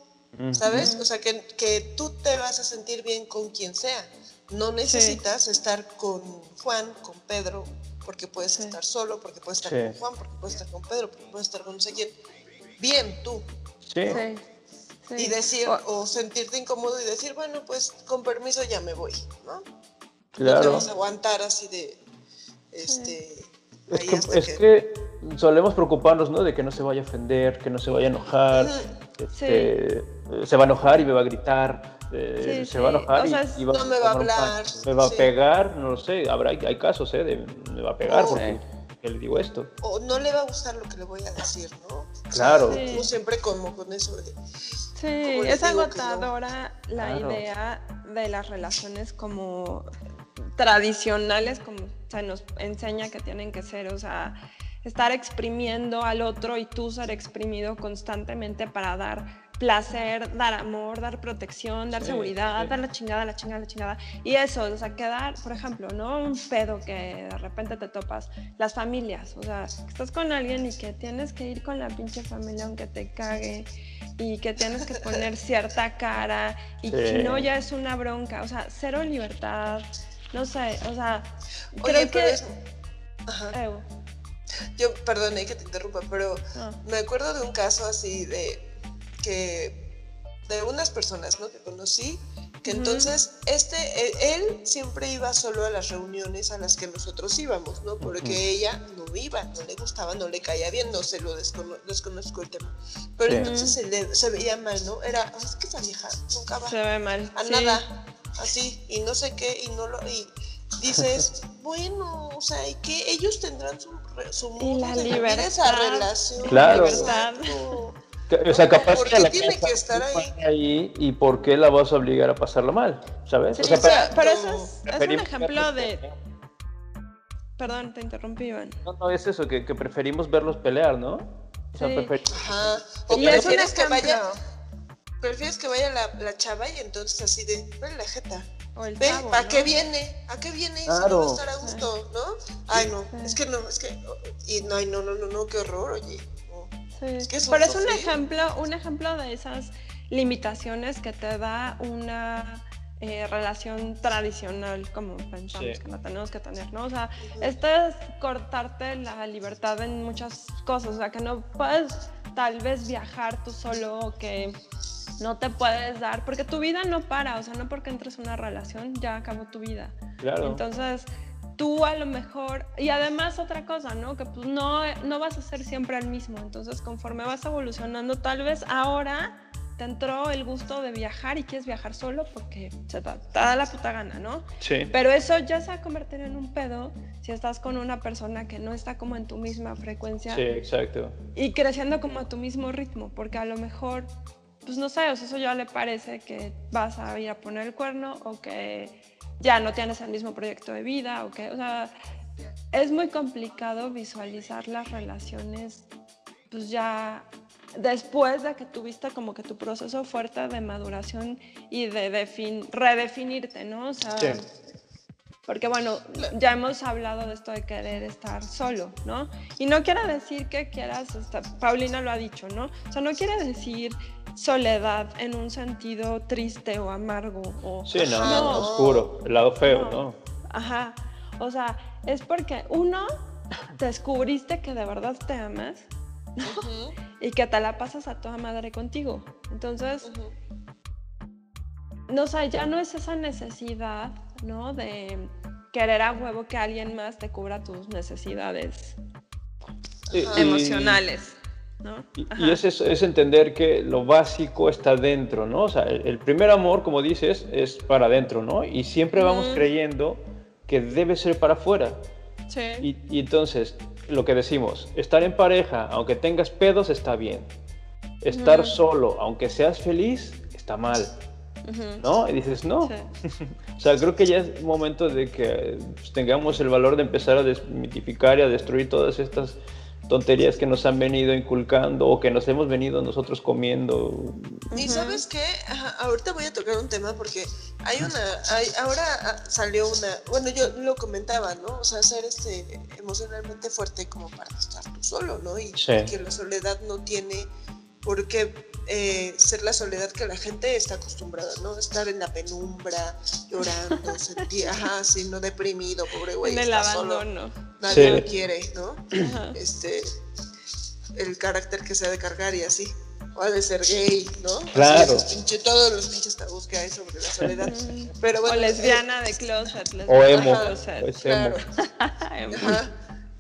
¿Sabes? O sea, que, que tú te vas a sentir bien con quien sea. No necesitas estar con Juan, con Pedro, porque puedes Sí. estar solo, porque puedes estar Sí. con Juan, porque puedes estar con Pedro, porque puedes estar con no sé quién. Bien, tú. Sí. Y decir, O- o sentirte incómodo y decir, bueno, pues con permiso ya me voy, ¿no? No te claro. vas a aguantar así de, este... Es que, es que solemos preocuparnos, ¿no? De que no se vaya a ofender, que no se vaya a enojar, Ujú. Este, se va a enojar y me va a gritar, eh, Sí, se va a sí. enojar O y, sea, es- y va No me va a hablar, me va sí. a pegar, no lo sé, habrá, hay casos, ¿eh? De, me va a pegar Oh. porque que le digo esto. o no le va a gustar lo que le voy a decir, ¿no? Claro. Sí. Yo siempre como con eso de... Sí, ¿Cómo les es no? agotadora la Claro. idea de las relaciones como tradicionales, como se nos enseña que tienen que ser, o sea, estar exprimiendo al otro y tú ser exprimido constantemente para dar placer, dar amor, dar protección, dar Sí, seguridad, sí. dar la chingada, la chingada, la chingada. Y eso, o sea, quedar, por ejemplo, ¿no? Un pedo que de repente te topas, las familias, o sea, que estás con alguien y que tienes que ir con la pinche familia aunque te cague y que tienes que poner <laughs> cierta cara y Sí. si no ya es una bronca, o sea, cero libertad, no sé, o sea, Oye, creo que... es... Ajá. Eh, Yo, perdone que te interrumpa, pero me acuerdo de un caso así de que de unas personas ¿no? que conocí que entonces este e- él siempre iba solo a las reuniones a las que nosotros íbamos no porque ella no iba no le gustaba no le caía bien no se lo descono- desconozco el tema pero Sí. entonces se, le- se veía mal no era "Ah, es que esa vieja nunca va Se ve mal. a sí. nada así y no sé qué y no lo y dices bueno o sea y que ellos tendrán su, re- su modo la de vivir esa libertad. relación Claro. O sea, capaz ¿Por que qué la tiene casa que estar ahí? ahí y por qué la vas a obligar a pasarla mal, ¿sabes? Sí, o sea, pero, Exacto. pero eso es, es un preferimos ejemplo de... Perdón, te interrumpí, Iván. No, no, es eso, que, que preferimos verlos pelear, ¿no? O sea, Sí. prefer- Ajá. O es prefieres que vaya, prefieres que vaya la, la chava y entonces así de, ven la jeta. O el Ve, chavo, ¿para ¿no? qué viene? ¿A qué viene? Si no va Claro. a estar a gusto, ¿no? Ay, no, Sí. es que no, es que. Y no, ay, no, no, no, no, qué horror, oye. no. Sí. Es que es un Pero es un ejemplo, un ejemplo de esas limitaciones que te da una eh, relación tradicional, como pensamos Sí. que la tenemos que tener, ¿no? O sea, esto es cortarte la libertad en muchas cosas, o sea, que no puedes tal vez viajar tú solo, o que no te puedes dar, porque tu vida no para, o sea, no porque entres en una relación ya acabó tu vida. claro. Entonces, tú a lo mejor, y además otra cosa, ¿no? Que pues no, no vas a ser siempre el mismo. Entonces, conforme vas evolucionando, tal vez ahora te entró el gusto de viajar y quieres viajar solo porque se te, te da la puta gana, ¿no? sí. Pero eso ya se va a convertir en un pedo si estás con una persona que no está como en tu misma frecuencia Sí, exacto. y creciendo como a tu mismo ritmo, porque a lo mejor, pues no sé, o sea, eso ya le parece que vas a ir a poner el cuerno o que ya no tienes el mismo proyecto de vida o que, o sea, es muy complicado visualizar las relaciones, pues ya después de que tuviste como que tu proceso fuerte de maduración y de defin- redefinirte, ¿no? O sea, Sí. porque bueno, ya hemos hablado de esto de querer estar solo, ¿no? Y no quiere decir que quieras, estar, Paulina lo ha dicho, ¿no? O sea, no quiere decir soledad en un sentido triste o amargo o Sí, no, No. oscuro, el lado feo, No. ¿no? Ajá. O sea, es porque uno descubriste que de verdad te amas y que te la pasas a toda madre contigo. Entonces, no sé, ya no es esa necesidad, ¿no? De querer a huevo que alguien más te cubra tus necesidades y- emocionales, ¿no? Y, es, es entender que lo básico está dentro, ¿no? O sea, el, el primer amor, como dices, es para adentro, ¿no? Y siempre vamos creyendo que debe ser para afuera. Sí. Y, y entonces, lo que decimos, estar en pareja, aunque tengas pedos, está bien. Estar solo, aunque seas feliz, está mal. ¿no? Y dices, no. Sí. <laughs> O sea, creo que ya es momento de que pues, tengamos el valor de empezar a desmitificar y a destruir todas estas tonterías que nos han venido inculcando o que nos hemos venido nosotros comiendo. Y sabes qué, Ajá, ahorita voy a tocar un tema porque hay una, hay, ahora ah, salió una, bueno, yo lo comentaba, ¿no? O sea, ser este emocionalmente fuerte como para estar tú solo, ¿no? Y Sí. que la soledad no tiene por qué eh, ser la soledad que la gente está acostumbrada, ¿no? Estar en la penumbra, llorando, <laughs> sentir, ajá, sino deprimido, pobre güey, en el solo, abandono. Nadie Sí. lo quiere, ¿no? Ajá. este el carácter que se ha de cargar y así. O ha de ser gay, ¿no? Así, Claro. esos pinche- todos los pinches tabús que hay sobre la soledad. Pero bueno. o lesbiana de closet. O lesbiana emo. de closet. Pues emo. Claro. <laughs> Emo. Ajá.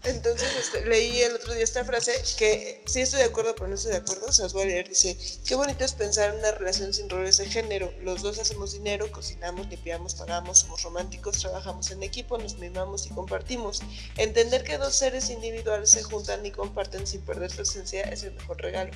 Entonces este, leí el otro día esta frase que sí estoy de acuerdo, pero no estoy de acuerdo. Se las voy a leer. Dice: Qué bonito es pensar en una relación sin roles de género. Los dos hacemos dinero, cocinamos, limpiamos, pagamos, somos románticos, trabajamos en equipo, nos mimamos y compartimos. Entender que dos seres individuales se juntan y comparten sin perder su esencia es el mejor regalo.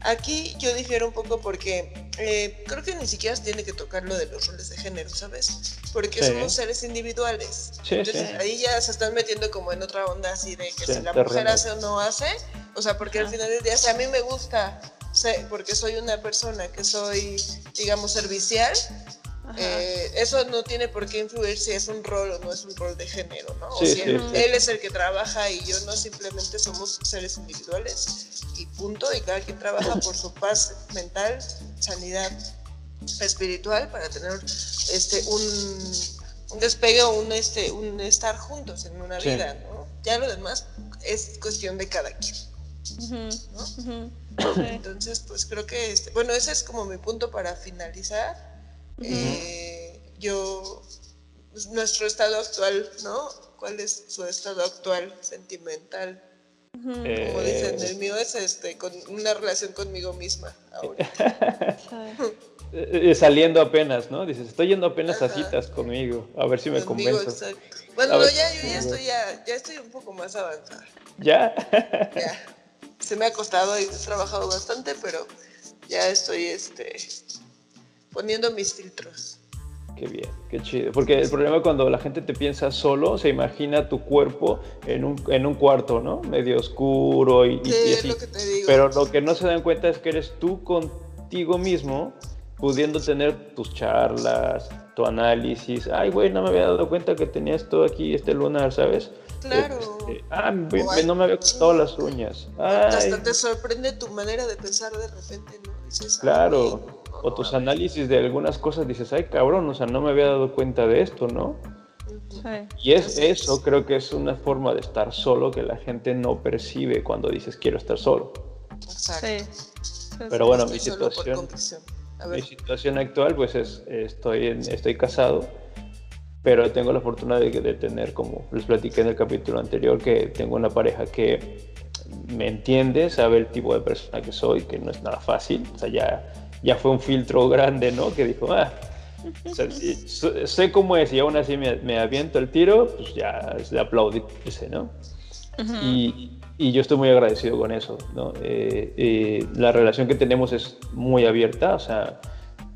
Aquí yo difiero un poco porque eh, creo que ni siquiera se tiene que tocar lo de los roles de género, ¿sabes? Porque Sí. somos seres individuales. Sí, Entonces sí. ahí ya se están metiendo como en otra onda así de que Sí, si la terreno. mujer hace o no hace, o sea, porque al Ajá. final del día, si a mí me gusta, sé, porque soy una persona que soy, digamos, servicial, eh, eso no tiene por qué influir si es un rol o no es un rol de género, ¿no? O Sí, si sí, él, sí. él es el que trabaja y yo no, simplemente somos seres individuales y punto, y cada quien trabaja por su paz mental, sanidad espiritual para tener este un, un despegue o un este un estar juntos en una Sí. vida, ¿no? Ya lo demás es cuestión de cada quien. Entonces, pues creo que este, bueno, ese es como mi punto para finalizar. Eh, yo, pues, nuestro estado actual, ¿no? ¿Cuál es su estado actual sentimental? Eh, Como dicen, el mío es este, con una relación conmigo misma ahora. <laughs> Eh, eh, saliendo apenas, ¿no? Dices, estoy yendo apenas a citas conmigo, a ver si me Conmigo, convenzo. exacto. Bueno, no, ya, yo ya estoy, ya, ya estoy un poco más avanzada. ¿Ya? <laughs> Ya. Se me ha costado y he trabajado bastante, pero ya estoy este, poniendo mis filtros. Qué bien, qué chido. Porque el problema cuando la gente te piensa solo, se imagina tu cuerpo en un, en un cuarto, ¿no? Medio oscuro y, Sí, y es así. lo que te digo. Pero lo que no se dan cuenta es que eres tú contigo mismo, pudiendo tener tus charlas, tu análisis. Ay, güey, no me había dado cuenta que tenía esto aquí, este lunar, ¿sabes? Claro. Este, ah, me- hay- no me había cortado las uñas. Ay, Hasta te sorprende tu manera de pensar de repente, ¿no? Dices, "Ay, claro. no, O tus a ver". análisis de algunas cosas dices, ay, cabrón, o sea, no me había dado cuenta de esto, ¿no? Sí. Y es eso, creo que es una forma de estar solo que la gente no percibe cuando dices quiero estar solo. Exacto. Sí. Pero bueno, Estoy mi solo por situación, mi situación actual, pues es, estoy, en- estoy casado, pero tengo la fortuna de, de tener, como les platiqué en el capítulo anterior, que tengo una pareja que me entiende, sabe el tipo de persona que soy, que no es nada fácil, o sea, ya, ya fue un filtro grande, ¿no? Que dijo, ah, o sea, si- sé cómo es y aún así me, me aviento el tiro, pues ya es de aplaudirse, ¿no? Ujú. Y, y yo estoy muy agradecido con eso, ¿no? Eh, eh, la relación que tenemos es muy abierta, o sea,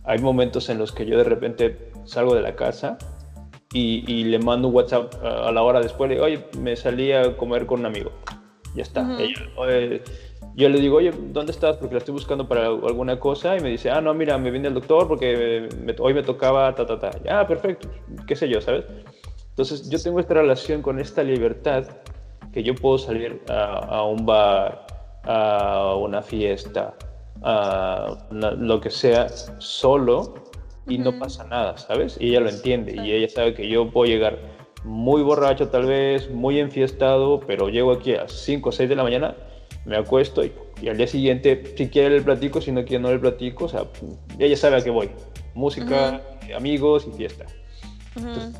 hay momentos en los que yo de repente salgo de la casa y, y le mando un WhatsApp a, a la hora después, le digo, oye, me salí a comer con un amigo, ya está. Ujú. Ella, "Oye", yo le digo, oye, ¿dónde estás? Porque la estoy buscando para alguna cosa y me dice, ah, no, mira, me vine al doctor porque me- hoy me tocaba ta, ta, ta. Ah, perfecto, qué sé yo, ¿sabes? Entonces yo tengo esta relación con esta libertad que yo puedo salir a, a un bar, a una fiesta, a lo que sea solo y no pasa nada, ¿sabes? Y ella lo entiende y ella sabe que yo puedo llegar muy borracho tal vez, muy enfiestado, pero llego aquí a 5 o 6 de la mañana, me acuesto y, y al día siguiente, si quiere le platico, si no quiere no le platico, o sea, ella sabe a qué voy. Música, amigos y fiesta. Eh,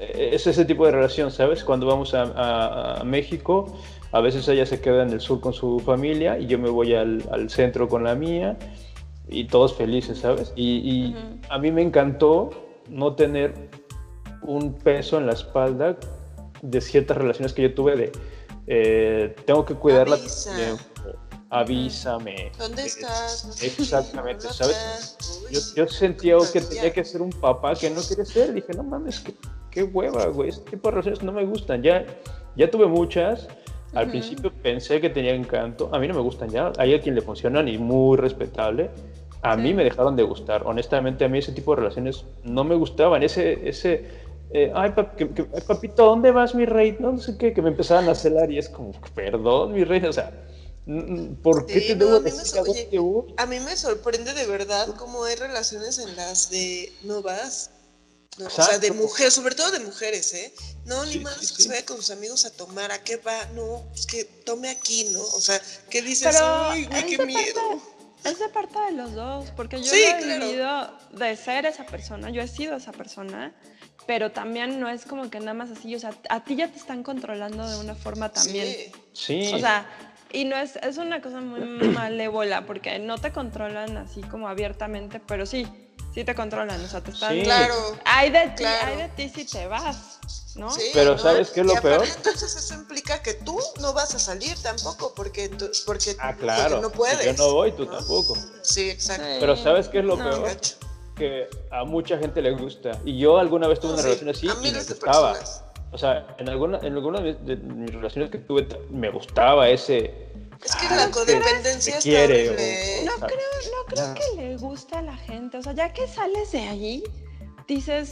Es ese tipo de relación, ¿sabes? Cuando vamos a, a- a México, a veces ella se queda en el sur con su familia y yo me voy al, al centro con la mía y todos felices, ¿sabes? Y, a mí me encantó no tener un peso en la espalda de ciertas relaciones que yo tuve de eh, tengo que cuidarla Avisa. Avísame. ¿Dónde estás? Exactamente, ¿sabes? Yo, yo sentía que tenía que ser un papá que no quería ser. Dije, no mames, qué, qué hueva, güey. Este tipo de relaciones no me gustan. Ya, ya tuve muchas. Al Ujú. principio pensé que tenía encanto. A mí no me gustan ya. Hay a quien le funcionan y muy respetable. A mí Sí. me dejaron de gustar. Honestamente, a mí ese tipo de relaciones no me gustaban. Ese, ese, eh, ay, pap- que- que- papito, ¿dónde vas, mi rey? No, no sé qué, que me empezaban a celar y es como, perdón, mi rey. O sea, ¿por qué Sí, te no, debo a mí me decir so- oye? A mí me sorprende de verdad cómo hay relaciones en las de no vas. No, o sea, de mujeres, sobre todo de mujeres, ¿eh? No, ni Sí, más sí, que sí. se vaya con sus amigos a tomar, ¿a qué va? No, es que tome aquí, ¿no? O sea, ¿qué dices? Pero Ay, güey, qué de miedo. parte- es de parte de los dos, porque yo he claro. vivido de ser esa persona, yo he sido esa persona, pero también no es como que nada más así, o sea, a ti ya te están controlando de una forma también. Sí. Sí. O sea, y no es, es una cosa muy <clears throat> malévola, porque no te controlan así como abiertamente, pero sí, sí te controlan, o sea, te están... Sí. Claro. Hay de ti, Claro. hay de ti si te vas, ¿no? Sí, Pero ¿no? ¿sabes qué es lo Y peor? Entonces eso implica que tú no vas a salir tampoco, porque, tú- porque, Ah, porque claro. no puedes. Si yo no voy, tú ¿no? tampoco. Sí, exacto. Sí. Pero ¿sabes qué es lo No. peor? Que a mucha gente le gusta. Y yo alguna vez tuve No, una sí, relación así a y me gustaba. personas. O sea, en alguna, en alguna de, de mis relaciones que tuve me gustaba ese... Es que "Ah, la que codependencia te está quiere", o-. No o sea, creo, no creo que le guste a la gente. O sea, ya que sales de allí, dices,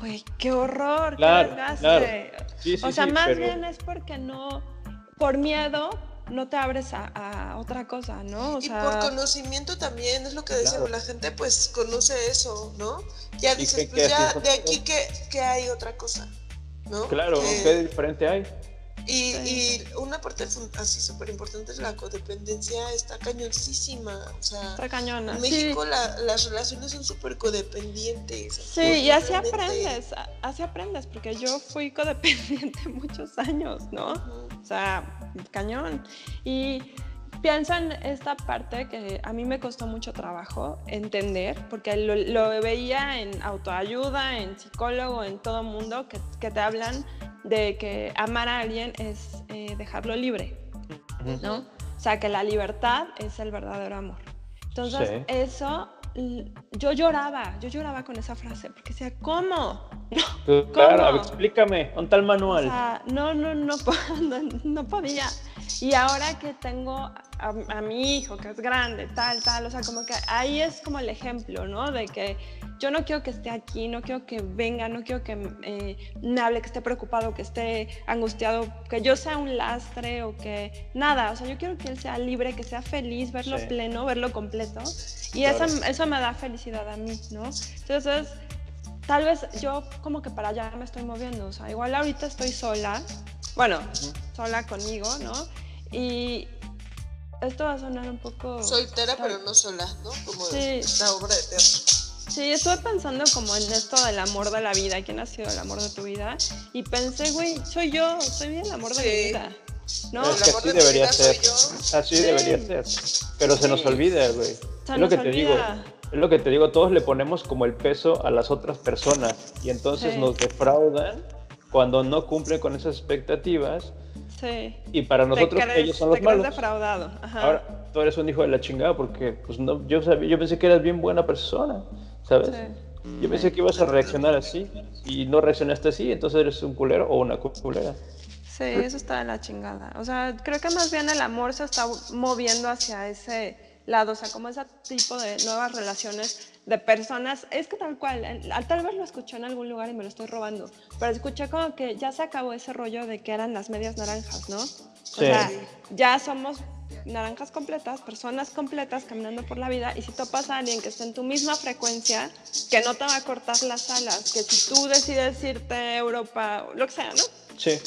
güey, qué horror, Claro, qué desgaste. claro. Sí, sí, o sea, sí, más pero- bien es porque no, por miedo, no te abres a, a otra cosa, ¿no? O Y sea, por conocimiento también, es lo que Claro. la gente pues conoce eso, ¿no? Ya dices, pues ya de aquí que, que hay otra cosa, ¿no? Claro, Que- ¿qué diferente hay? y, Sí. y una parte así súper importante es la codependencia, está cañoncísima, o sea, está cañona. en sí. México la- las relaciones son súper codependientes. Sí, y así aprendes, así aprendes, porque yo fui codependiente <laughs> muchos años, ¿no? O sea, cañón. Y pienso en esta parte que a mí me costó mucho trabajo entender, porque lo, lo veía en autoayuda, en psicólogo, en todo mundo, que, que te hablan de que amar a alguien es eh, dejarlo libre. ¿no? O sea, que la libertad es el verdadero amor. Entonces, Sí. eso, yo lloraba, yo lloraba con esa frase, porque decía, ¿cómo? <laughs> Tú, Claro, ¿Cómo? explícame, ¿dónde está el O manual? sea, no, no, no, <laughs> no, no podía. Y ahora que tengo a, a mi hijo, que es grande, tal, tal, o sea, como que ahí es como el ejemplo, ¿no? De que yo no quiero que esté aquí, no quiero que venga, no quiero que eh, me hable, que esté preocupado, que esté angustiado, que yo sea un lastre o que nada, o sea, yo quiero que él sea libre, que sea feliz, verlo Sí. pleno, verlo completo. Y Claro. eso, eso me da felicidad a mí, ¿no? Entonces, tal vez yo como que para allá me estoy moviendo, o sea, igual ahorita estoy sola, bueno, sola conmigo, ¿no? Y esto va a sonar un poco... Soltera pero no sola, ¿no? Como Sí. la obra de teatro. Sí, estuve pensando como en esto del amor de la vida, quién ha sido el amor de tu vida, y pensé, güey, soy yo, soy el amor de mi Sí. vida, ¿no? Es El que amor así de mi debería ser. Así Sí. debería ser. Pero se nos Sí. olvida, güey. Es lo que te digo. olvida. Es lo que te digo, todos le ponemos como el peso a las otras personas y entonces Sí. nos defraudan cuando no cumplen con esas expectativas Sí. y para nosotros crees, ellos son los te crees malos. defraudado. Ajá. Ahora tú eres un hijo de la chingada porque pues no, yo sabía, yo pensé que eras bien buena persona, ¿sabes? Sí. Yo pensé que ibas a reaccionar así y no reaccionaste así, entonces eres un culero o una culera. Sí, eso está de la chingada. O sea, creo que más bien el amor se está moviendo hacia ese lado, o sea, como ese tipo de nuevas relaciones de personas. Es que tal cual, tal vez lo escuché en algún lugar y me lo estoy robando, pero escuché como que ya se acabó ese rollo de que eran las medias naranjas, ¿no? O Sí. sea, ya somos naranjas completas, personas completas caminando por la vida y si topas a alguien que está en tu misma frecuencia, que no te va a cortar las alas, que si tú decides irte a Europa, o lo que sea, ¿no? Sí.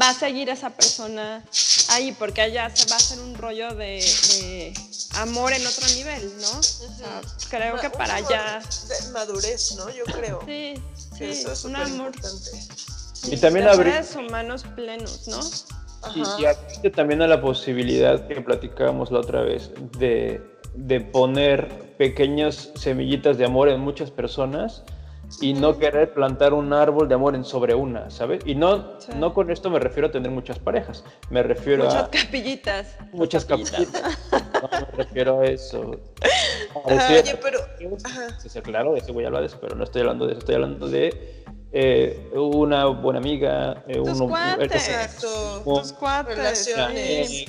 Va a seguir esa persona ahí porque allá se va a hacer un rollo de, de amor en otro nivel, ¿no? O sea, creo que para allá... De madurez, ¿no? Yo creo. Sí, sí, eso es un amor. importante. Y también abrir- humanos plenos, ¿no? Y, Ajá. y abrirte también a la posibilidad que platicábamos la otra vez de, de poner pequeñas semillitas de amor en muchas personas y no querer plantar un árbol de amor en sobre una, ¿sabes? Y no, Sí. no con esto me refiero a tener muchas parejas, me refiero Muchas a capillitas. muchas capillitas. No me refiero a eso. <laughs> Ajá, oye, pero. Ajá. Sí, sí, claro, ese voy a hablar de eso, pero no estoy hablando de eso, estoy hablando de eh, una buena amiga, eh, Tus uno- cuates. Exacto. un- Tus cuates. Relaciones.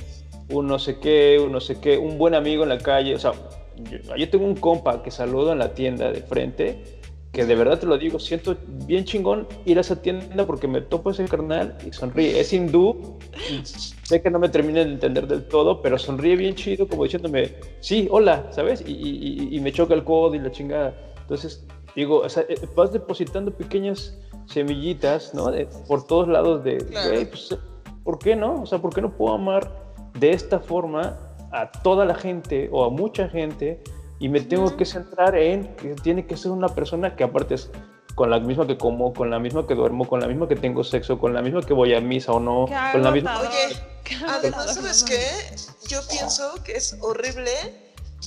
un no sé qué, un no sé qué, un buen amigo en la calle. O sea, yo, yo tengo un compa que saludo en la tienda de frente, que de verdad te lo digo, siento bien chingón ir a esa tienda porque me topo ese carnal y sonríe. Es hindú, sé que no me termina de entender del todo, pero sonríe bien chido, como diciéndome, sí, hola, ¿sabes? Y, y- y- me choca el codo y la chingada. Entonces, digo, o sea, eh, vas depositando pequeñas semillitas, ¿no? De- por todos lados de, Claro. güey, pues, ¿por qué no? O sea, ¿por qué no puedo amar de esta forma a toda la gente o a mucha gente y me tengo que centrar en que tiene que ser una persona que aparte es con la misma que como, con la misma que duermo, con la misma que tengo sexo, con la misma que voy a misa o no, Qué con la misma... Oye, Además, ¿sabes qué? Yo pienso que es horrible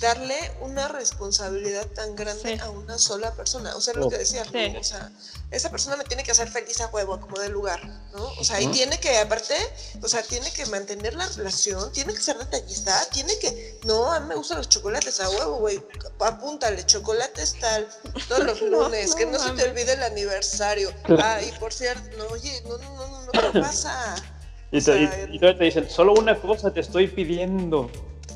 darle una responsabilidad tan grande Sí. a una sola persona. O sea, lo Oh. que decía, Sí. o sea, esa persona me tiene que hacer feliz a huevo, como del lugar, ¿no? O sea, y Ujú. tiene que, aparte, o sea, tiene que mantener la relación, tiene que ser detallista, tiene que, no, a mí me gustan los chocolates a huevo, güey, apúntale, chocolates tal, todos los <laughs> No, lunes, que no no se te olvide el aniversario. Ah, y por cierto, no, oye, no, no, no, no, no, ¿qué pasa? <laughs> Y, O te- y- sea, y todavía te dicen, solo una cosa te estoy pidiendo,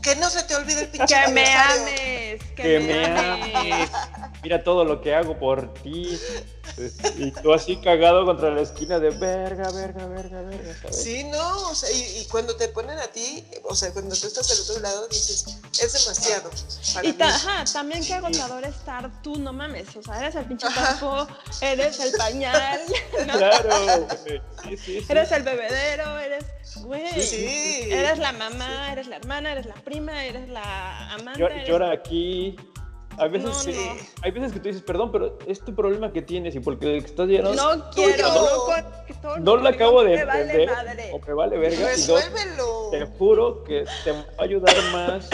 Que no se te olvide el pinche Que me ames, que, que me me ames. ames, mira todo lo que hago por ti. Y tú así cagado contra la esquina de verga, verga, verga, verga, ¿sabes? Sí, no, o sea, y, y cuando te ponen a ti, o sea, cuando tú estás del otro lado, dices, es demasiado para Y mí. ajá, también qué agotador estar tú, no mames. O sea, eres el pinche tapo, eres el pañal, <laughs> ¿no? Claro, sí, sí. eres el bebedero, eres, güey. Sí. Eres la mamá, eres la hermana, eres la prima, eres la amante. Llora, eres- llora aquí. Hay veces, No, que, no. hay veces que tú dices, perdón, pero es tu problema que tienes y porque el que estás llorando No quiero, no, no lo acabo de vale entender madre. o me vale verga. Resuélvelo. te juro que te va a ayudar más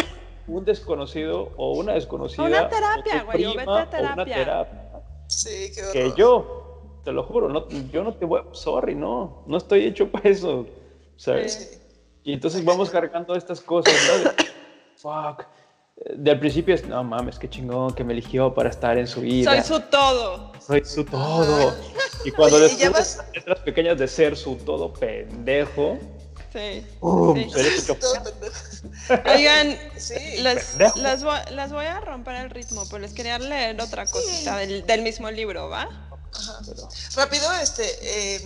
un desconocido o una desconocida. O una terapia, güey, vete a o una terapia. terapia. Sí, qué. Que yo, te lo juro, no, yo no te voy a... Sorry, no, no estoy hecho para eso. ¿Sabes? Sí. Y entonces vamos cargando estas cosas, ¿no? De, fuck. De al principio es, no mames, qué chingón que me eligió para estar en su vida. Soy su todo. Soy su todo. Y cuando <laughs> Oye, descubres vas- letras pequeñas de ser su todo pendejo, Sí. Sí. Todo pendejo. Oigan, Sí. pendejo. les, voy, a romper el ritmo, pero les quería leer otra cosita del, del mismo libro, ¿va? Ajá. Pero- Rápido, este, eh,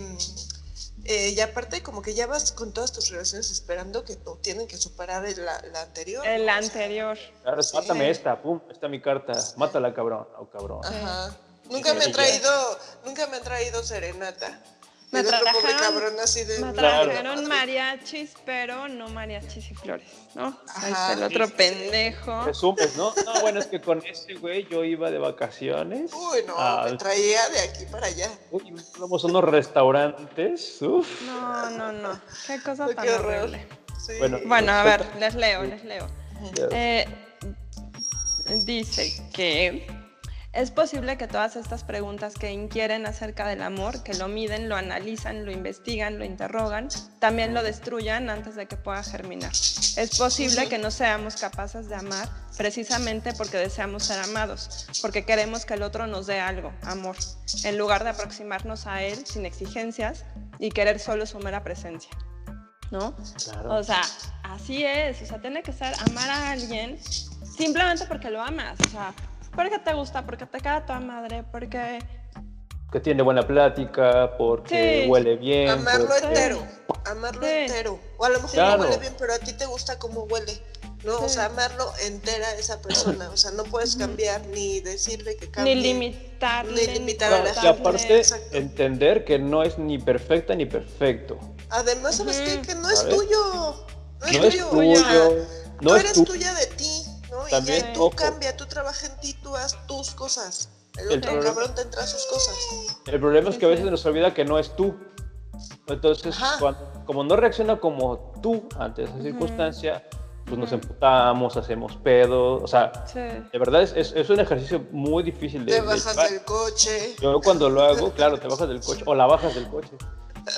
eh, y aparte como que ya vas con todas tus relaciones esperando que o tienen que superar el- la, la anterior. El anterior. Claro, Sí. mátame esta, pum, está mi carta, mátala cabrón, o cabrón. Ajá. Nunca me ya. traído, nunca me han traído serenata. Me trajeron- cabrón así de. Me Claro. trajeron mariachis, pero no mariachis y flores, ¿no? Ahí está el otro pendejo. Resumes, ¿no? No, bueno, es que con ese güey yo iba de vacaciones. Uy, no, a- me traía de aquí para allá. Uy, vamos a unos restaurantes. Uf. No, no, no. Qué cosa tan qué horrible. Sí. Bueno. Bueno, a ver, les leo, les leo. Eh, dice que es posible que todas estas preguntas que inquieren acerca del amor, que lo miden, lo analizan, lo investigan, lo interrogan, también lo destruyan antes de que pueda germinar. Es posible que no seamos capaces de amar precisamente porque deseamos ser amados, porque queremos que el otro nos dé algo, amor, en lugar de aproximarnos a él sin exigencias y querer solo su mera presencia. ¿No? Claro. O sea, así es. O sea, tiene que ser amar a alguien simplemente porque lo amas. O sea, porque te gusta, porque te queda toda madre, porque. que tiene buena plática, porque Sí. huele bien. Amarlo porque- entero. amarlo Sí. entero. O a lo mejor Claro. no huele bien, pero a ti te gusta cómo huele. ¿no? O Sí. sea, amarlo entera a esa persona. O sea, no puedes cambiar ni decirle que Ni cambie. limitarle. Ni limitar a la Y gente. aparte, Exacto. entender que no es ni perfecta ni perfecto. Además, ¿sabes qué? Ujú. Que no es tuyo. No es No es tuyo. o no tú es eres tu- tuya de ti, ¿no? También, y ya tú ojo. cambia, tú trabaja en ti, tú haz tus cosas. El El otro problema- cabrón tendrá sus cosas. El problema es que a veces nos olvida que no es tú. Entonces, cuando- como no reacciona como tú ante esa circunstancia, pues nos emputamos, hacemos pedo. O sea, Sí. de verdad es, es- es un ejercicio muy difícil de, Te bajas del coche. Yo cuando lo hago, claro, te bajas del <laughs> coche o la bajas del coche.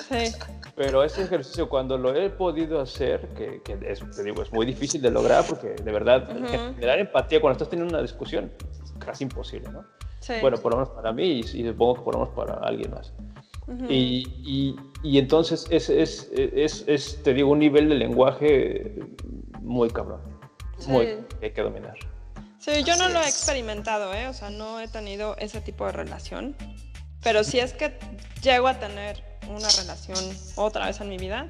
Sí. Pero ese ejercicio, cuando lo he podido hacer, que, que es, te digo, es muy difícil de lograr porque de verdad Ujú. generar empatía cuando estás teniendo una discusión es casi imposible, ¿no? Sí. Bueno, por lo menos para mí y, y supongo que por lo menos para alguien más. Ujú. Y, y- y entonces es, es, es, es, te digo, un nivel de lenguaje muy cabrón, muy Sí. que hay que dominar. Sí, yo no Así lo he experimentado, ¿eh? O sea, no he tenido ese tipo de relación. Pero si es que llego a tener una relación otra vez en mi vida,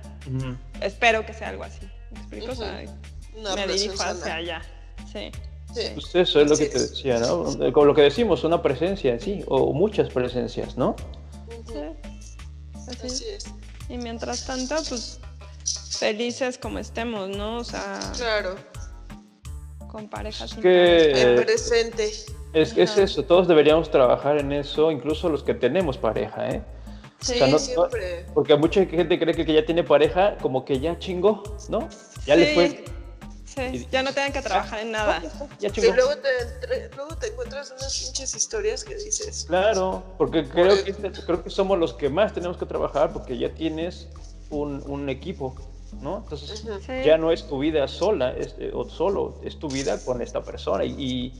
espero que sea algo así. ¿Me explico? O sea, Una me dirijo hacia allá. Sí. Sí. Pues eso es lo que te decía, ¿no? Como lo que decimos, una presencia en sí, o muchas presencias, ¿no? Sí. Así. Así es. Y mientras tanto, pues felices como estemos, ¿no? O sea, Claro. con parejas Es que-. En presente. Es, es eso, todos deberíamos trabajar en eso, incluso los que tenemos pareja, ¿eh? Sí, sea, no- siempre. Porque mucha gente cree que que ya tiene pareja, como que ya chingó, ¿no? Ya le fue, Sí, ya no tengan que trabajar en nada. ya Y chingó. luego te, entre- luego te encuentras unas pinches historias que dices. Claro, porque creo que, este- creo que somos los que más tenemos que trabajar porque ya tienes un, un equipo, ¿no? Entonces. Sí. ya no es tu vida sola es- eh, o solo, es tu vida con esta persona y,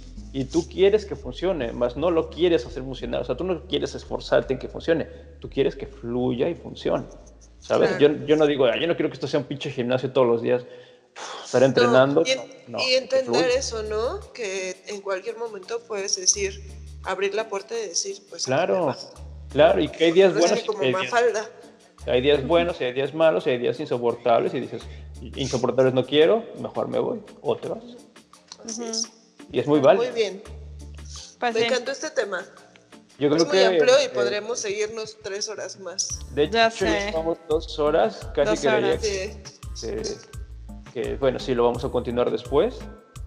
tú quieres que funcione, más no lo quieres hacer funcionar, o sea, tú no quieres esforzarte en que funcione, tú quieres que fluya y funcione, ¿sabes? Claro. Yo, yo no digo, "Ah, yo no quiero que esto sea un pinche gimnasio todos los días, uf, estar entrenando. No, y, en- no, y que entender eso, ¿no? Que en cualquier momento puedes decir, abrir la puerta y decir, pues. Claro, claro, y que hay días buenos que como y que hay días Mafalda. Hay días buenos, y hay días malos, y hay días insoportables y dices, insoportables no quiero, mejor me voy, o te vas. Así es. Y es muy válido. Muy bien. Pues Me encantó este tema. Yo creo Es muy que, amplio y eh, podremos seguirnos tres horas más. De hecho, Ya llevamos dos horas, casi Dos que horas. Sí. que, que, bueno, sí, lo vamos a continuar después,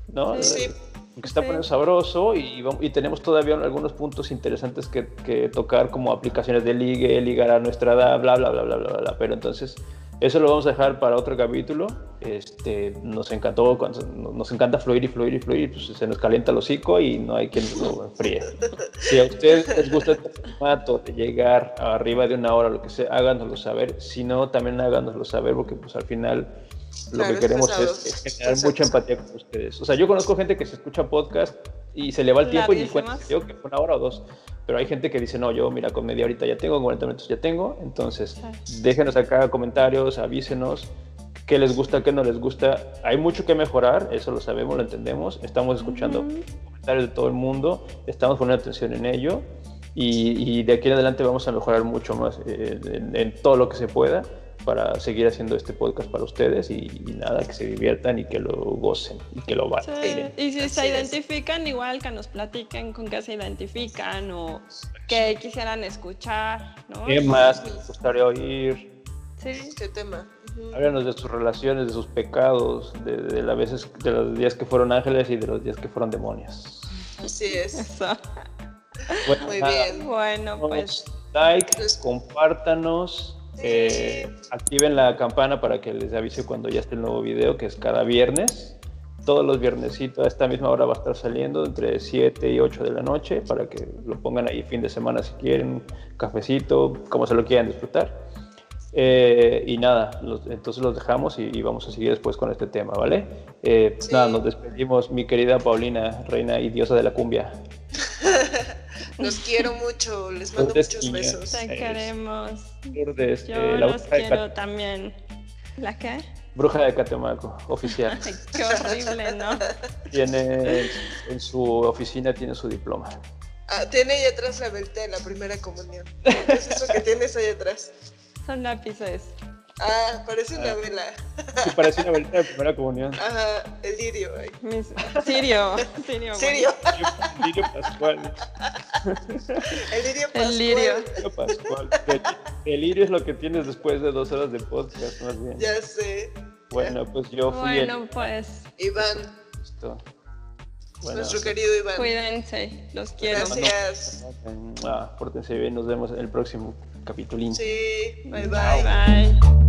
¿no? Sí. Porque está Sí. poniendo sabroso y, y tenemos todavía algunos puntos interesantes que, que tocar, como aplicaciones de ligue, ligar a nuestra edad, bla, bla, bla, bla, bla, bla. Pero entonces, eso lo vamos a dejar para otro capítulo. Este, nos encantó, cuando, nos encanta fluir y fluir y fluir, pues se nos calienta el hocico y no hay quien lo enfríe. Si a ustedes les gusta este formato de llegar arriba de una hora, lo que sea, háganoslo saber. Si no, también háganoslo saber, porque pues al final lo Claro, que queremos es, es generar Exacto. mucha empatía con ustedes. O sea, yo conozco gente que se escucha podcast y se le va el tiempo y cuenta yo que fue una hora o dos. Pero hay gente que dice, no, yo mira, con media horita ya tengo, con 40 minutos ya tengo. Entonces, déjenos acá comentarios, avísenos qué les gusta, qué no les gusta. Hay mucho que mejorar, eso lo sabemos, lo entendemos. Estamos escuchando comentarios de todo el mundo, estamos poniendo atención en ello. Y, y de aquí en adelante vamos a mejorar mucho más eh, en, en todo lo que se pueda para seguir haciendo este podcast para ustedes y, y nada, que se diviertan y que lo gocen y que lo Sí, bailen. Y si Así se es. identifican, igual que nos platiquen con qué se identifican o qué quisieran escuchar, ¿no? ¿Qué más les gustaría oír? Sí, ¿Qué tema? Ujú. Háblanos de sus relaciones, de sus pecados, de, de las veces, de los días que fueron ángeles y de los días que fueron demonios. Así es. eso. Bueno, Muy nada, bien. Bueno, pues Pues, like, Pues- compártanos, eh, activen la campana para que les avise cuando ya esté el nuevo video, que es cada viernes. Todos los viernesitos a esta misma hora va a estar saliendo, entre 7 y 8 de la noche, para que lo pongan ahí fin de semana si quieren, cafecito, como se lo quieran disfrutar. Eh, y nada, los- entonces los dejamos y, y vamos a seguir después con este tema, ¿vale? Eh, Sí. Nada, nos despedimos, mi querida Paulina, reina y diosa de la cumbia. <laughs> Los quiero mucho. Les mando muchos besos. te queremos. Lourdes, Yo eh, la los quiero Cat- también. ¿La qué? Bruja de Catemaco, oficial. <laughs> Ay, qué horrible, ¿no? Tiene en su oficina tiene su diploma. Ah, tiene ahí atrás la velta de la primera comunión. ¿Qué es eso que tienes ahí atrás? Son lápices. Ah, parece una vela. Sí, parece una velita de primera comunión. Ajá, el lirio. Mis- Sirio, Sirio. Sirio, Lirio Pascual. el lirio pascual. El lirio. Lirio Pascual. Del- Delirio es lo que tienes después de dos horas de podcast, más bien. Ya sé. Bueno, pues yo fui Bueno, pues Iván, el. Listo. Bueno, nuestro querido Iván. cuídense, los quiero. Gracias. ah, pórtense bien, nos vemos en el próximo capitulín. Sí, bye Bye bye. bye.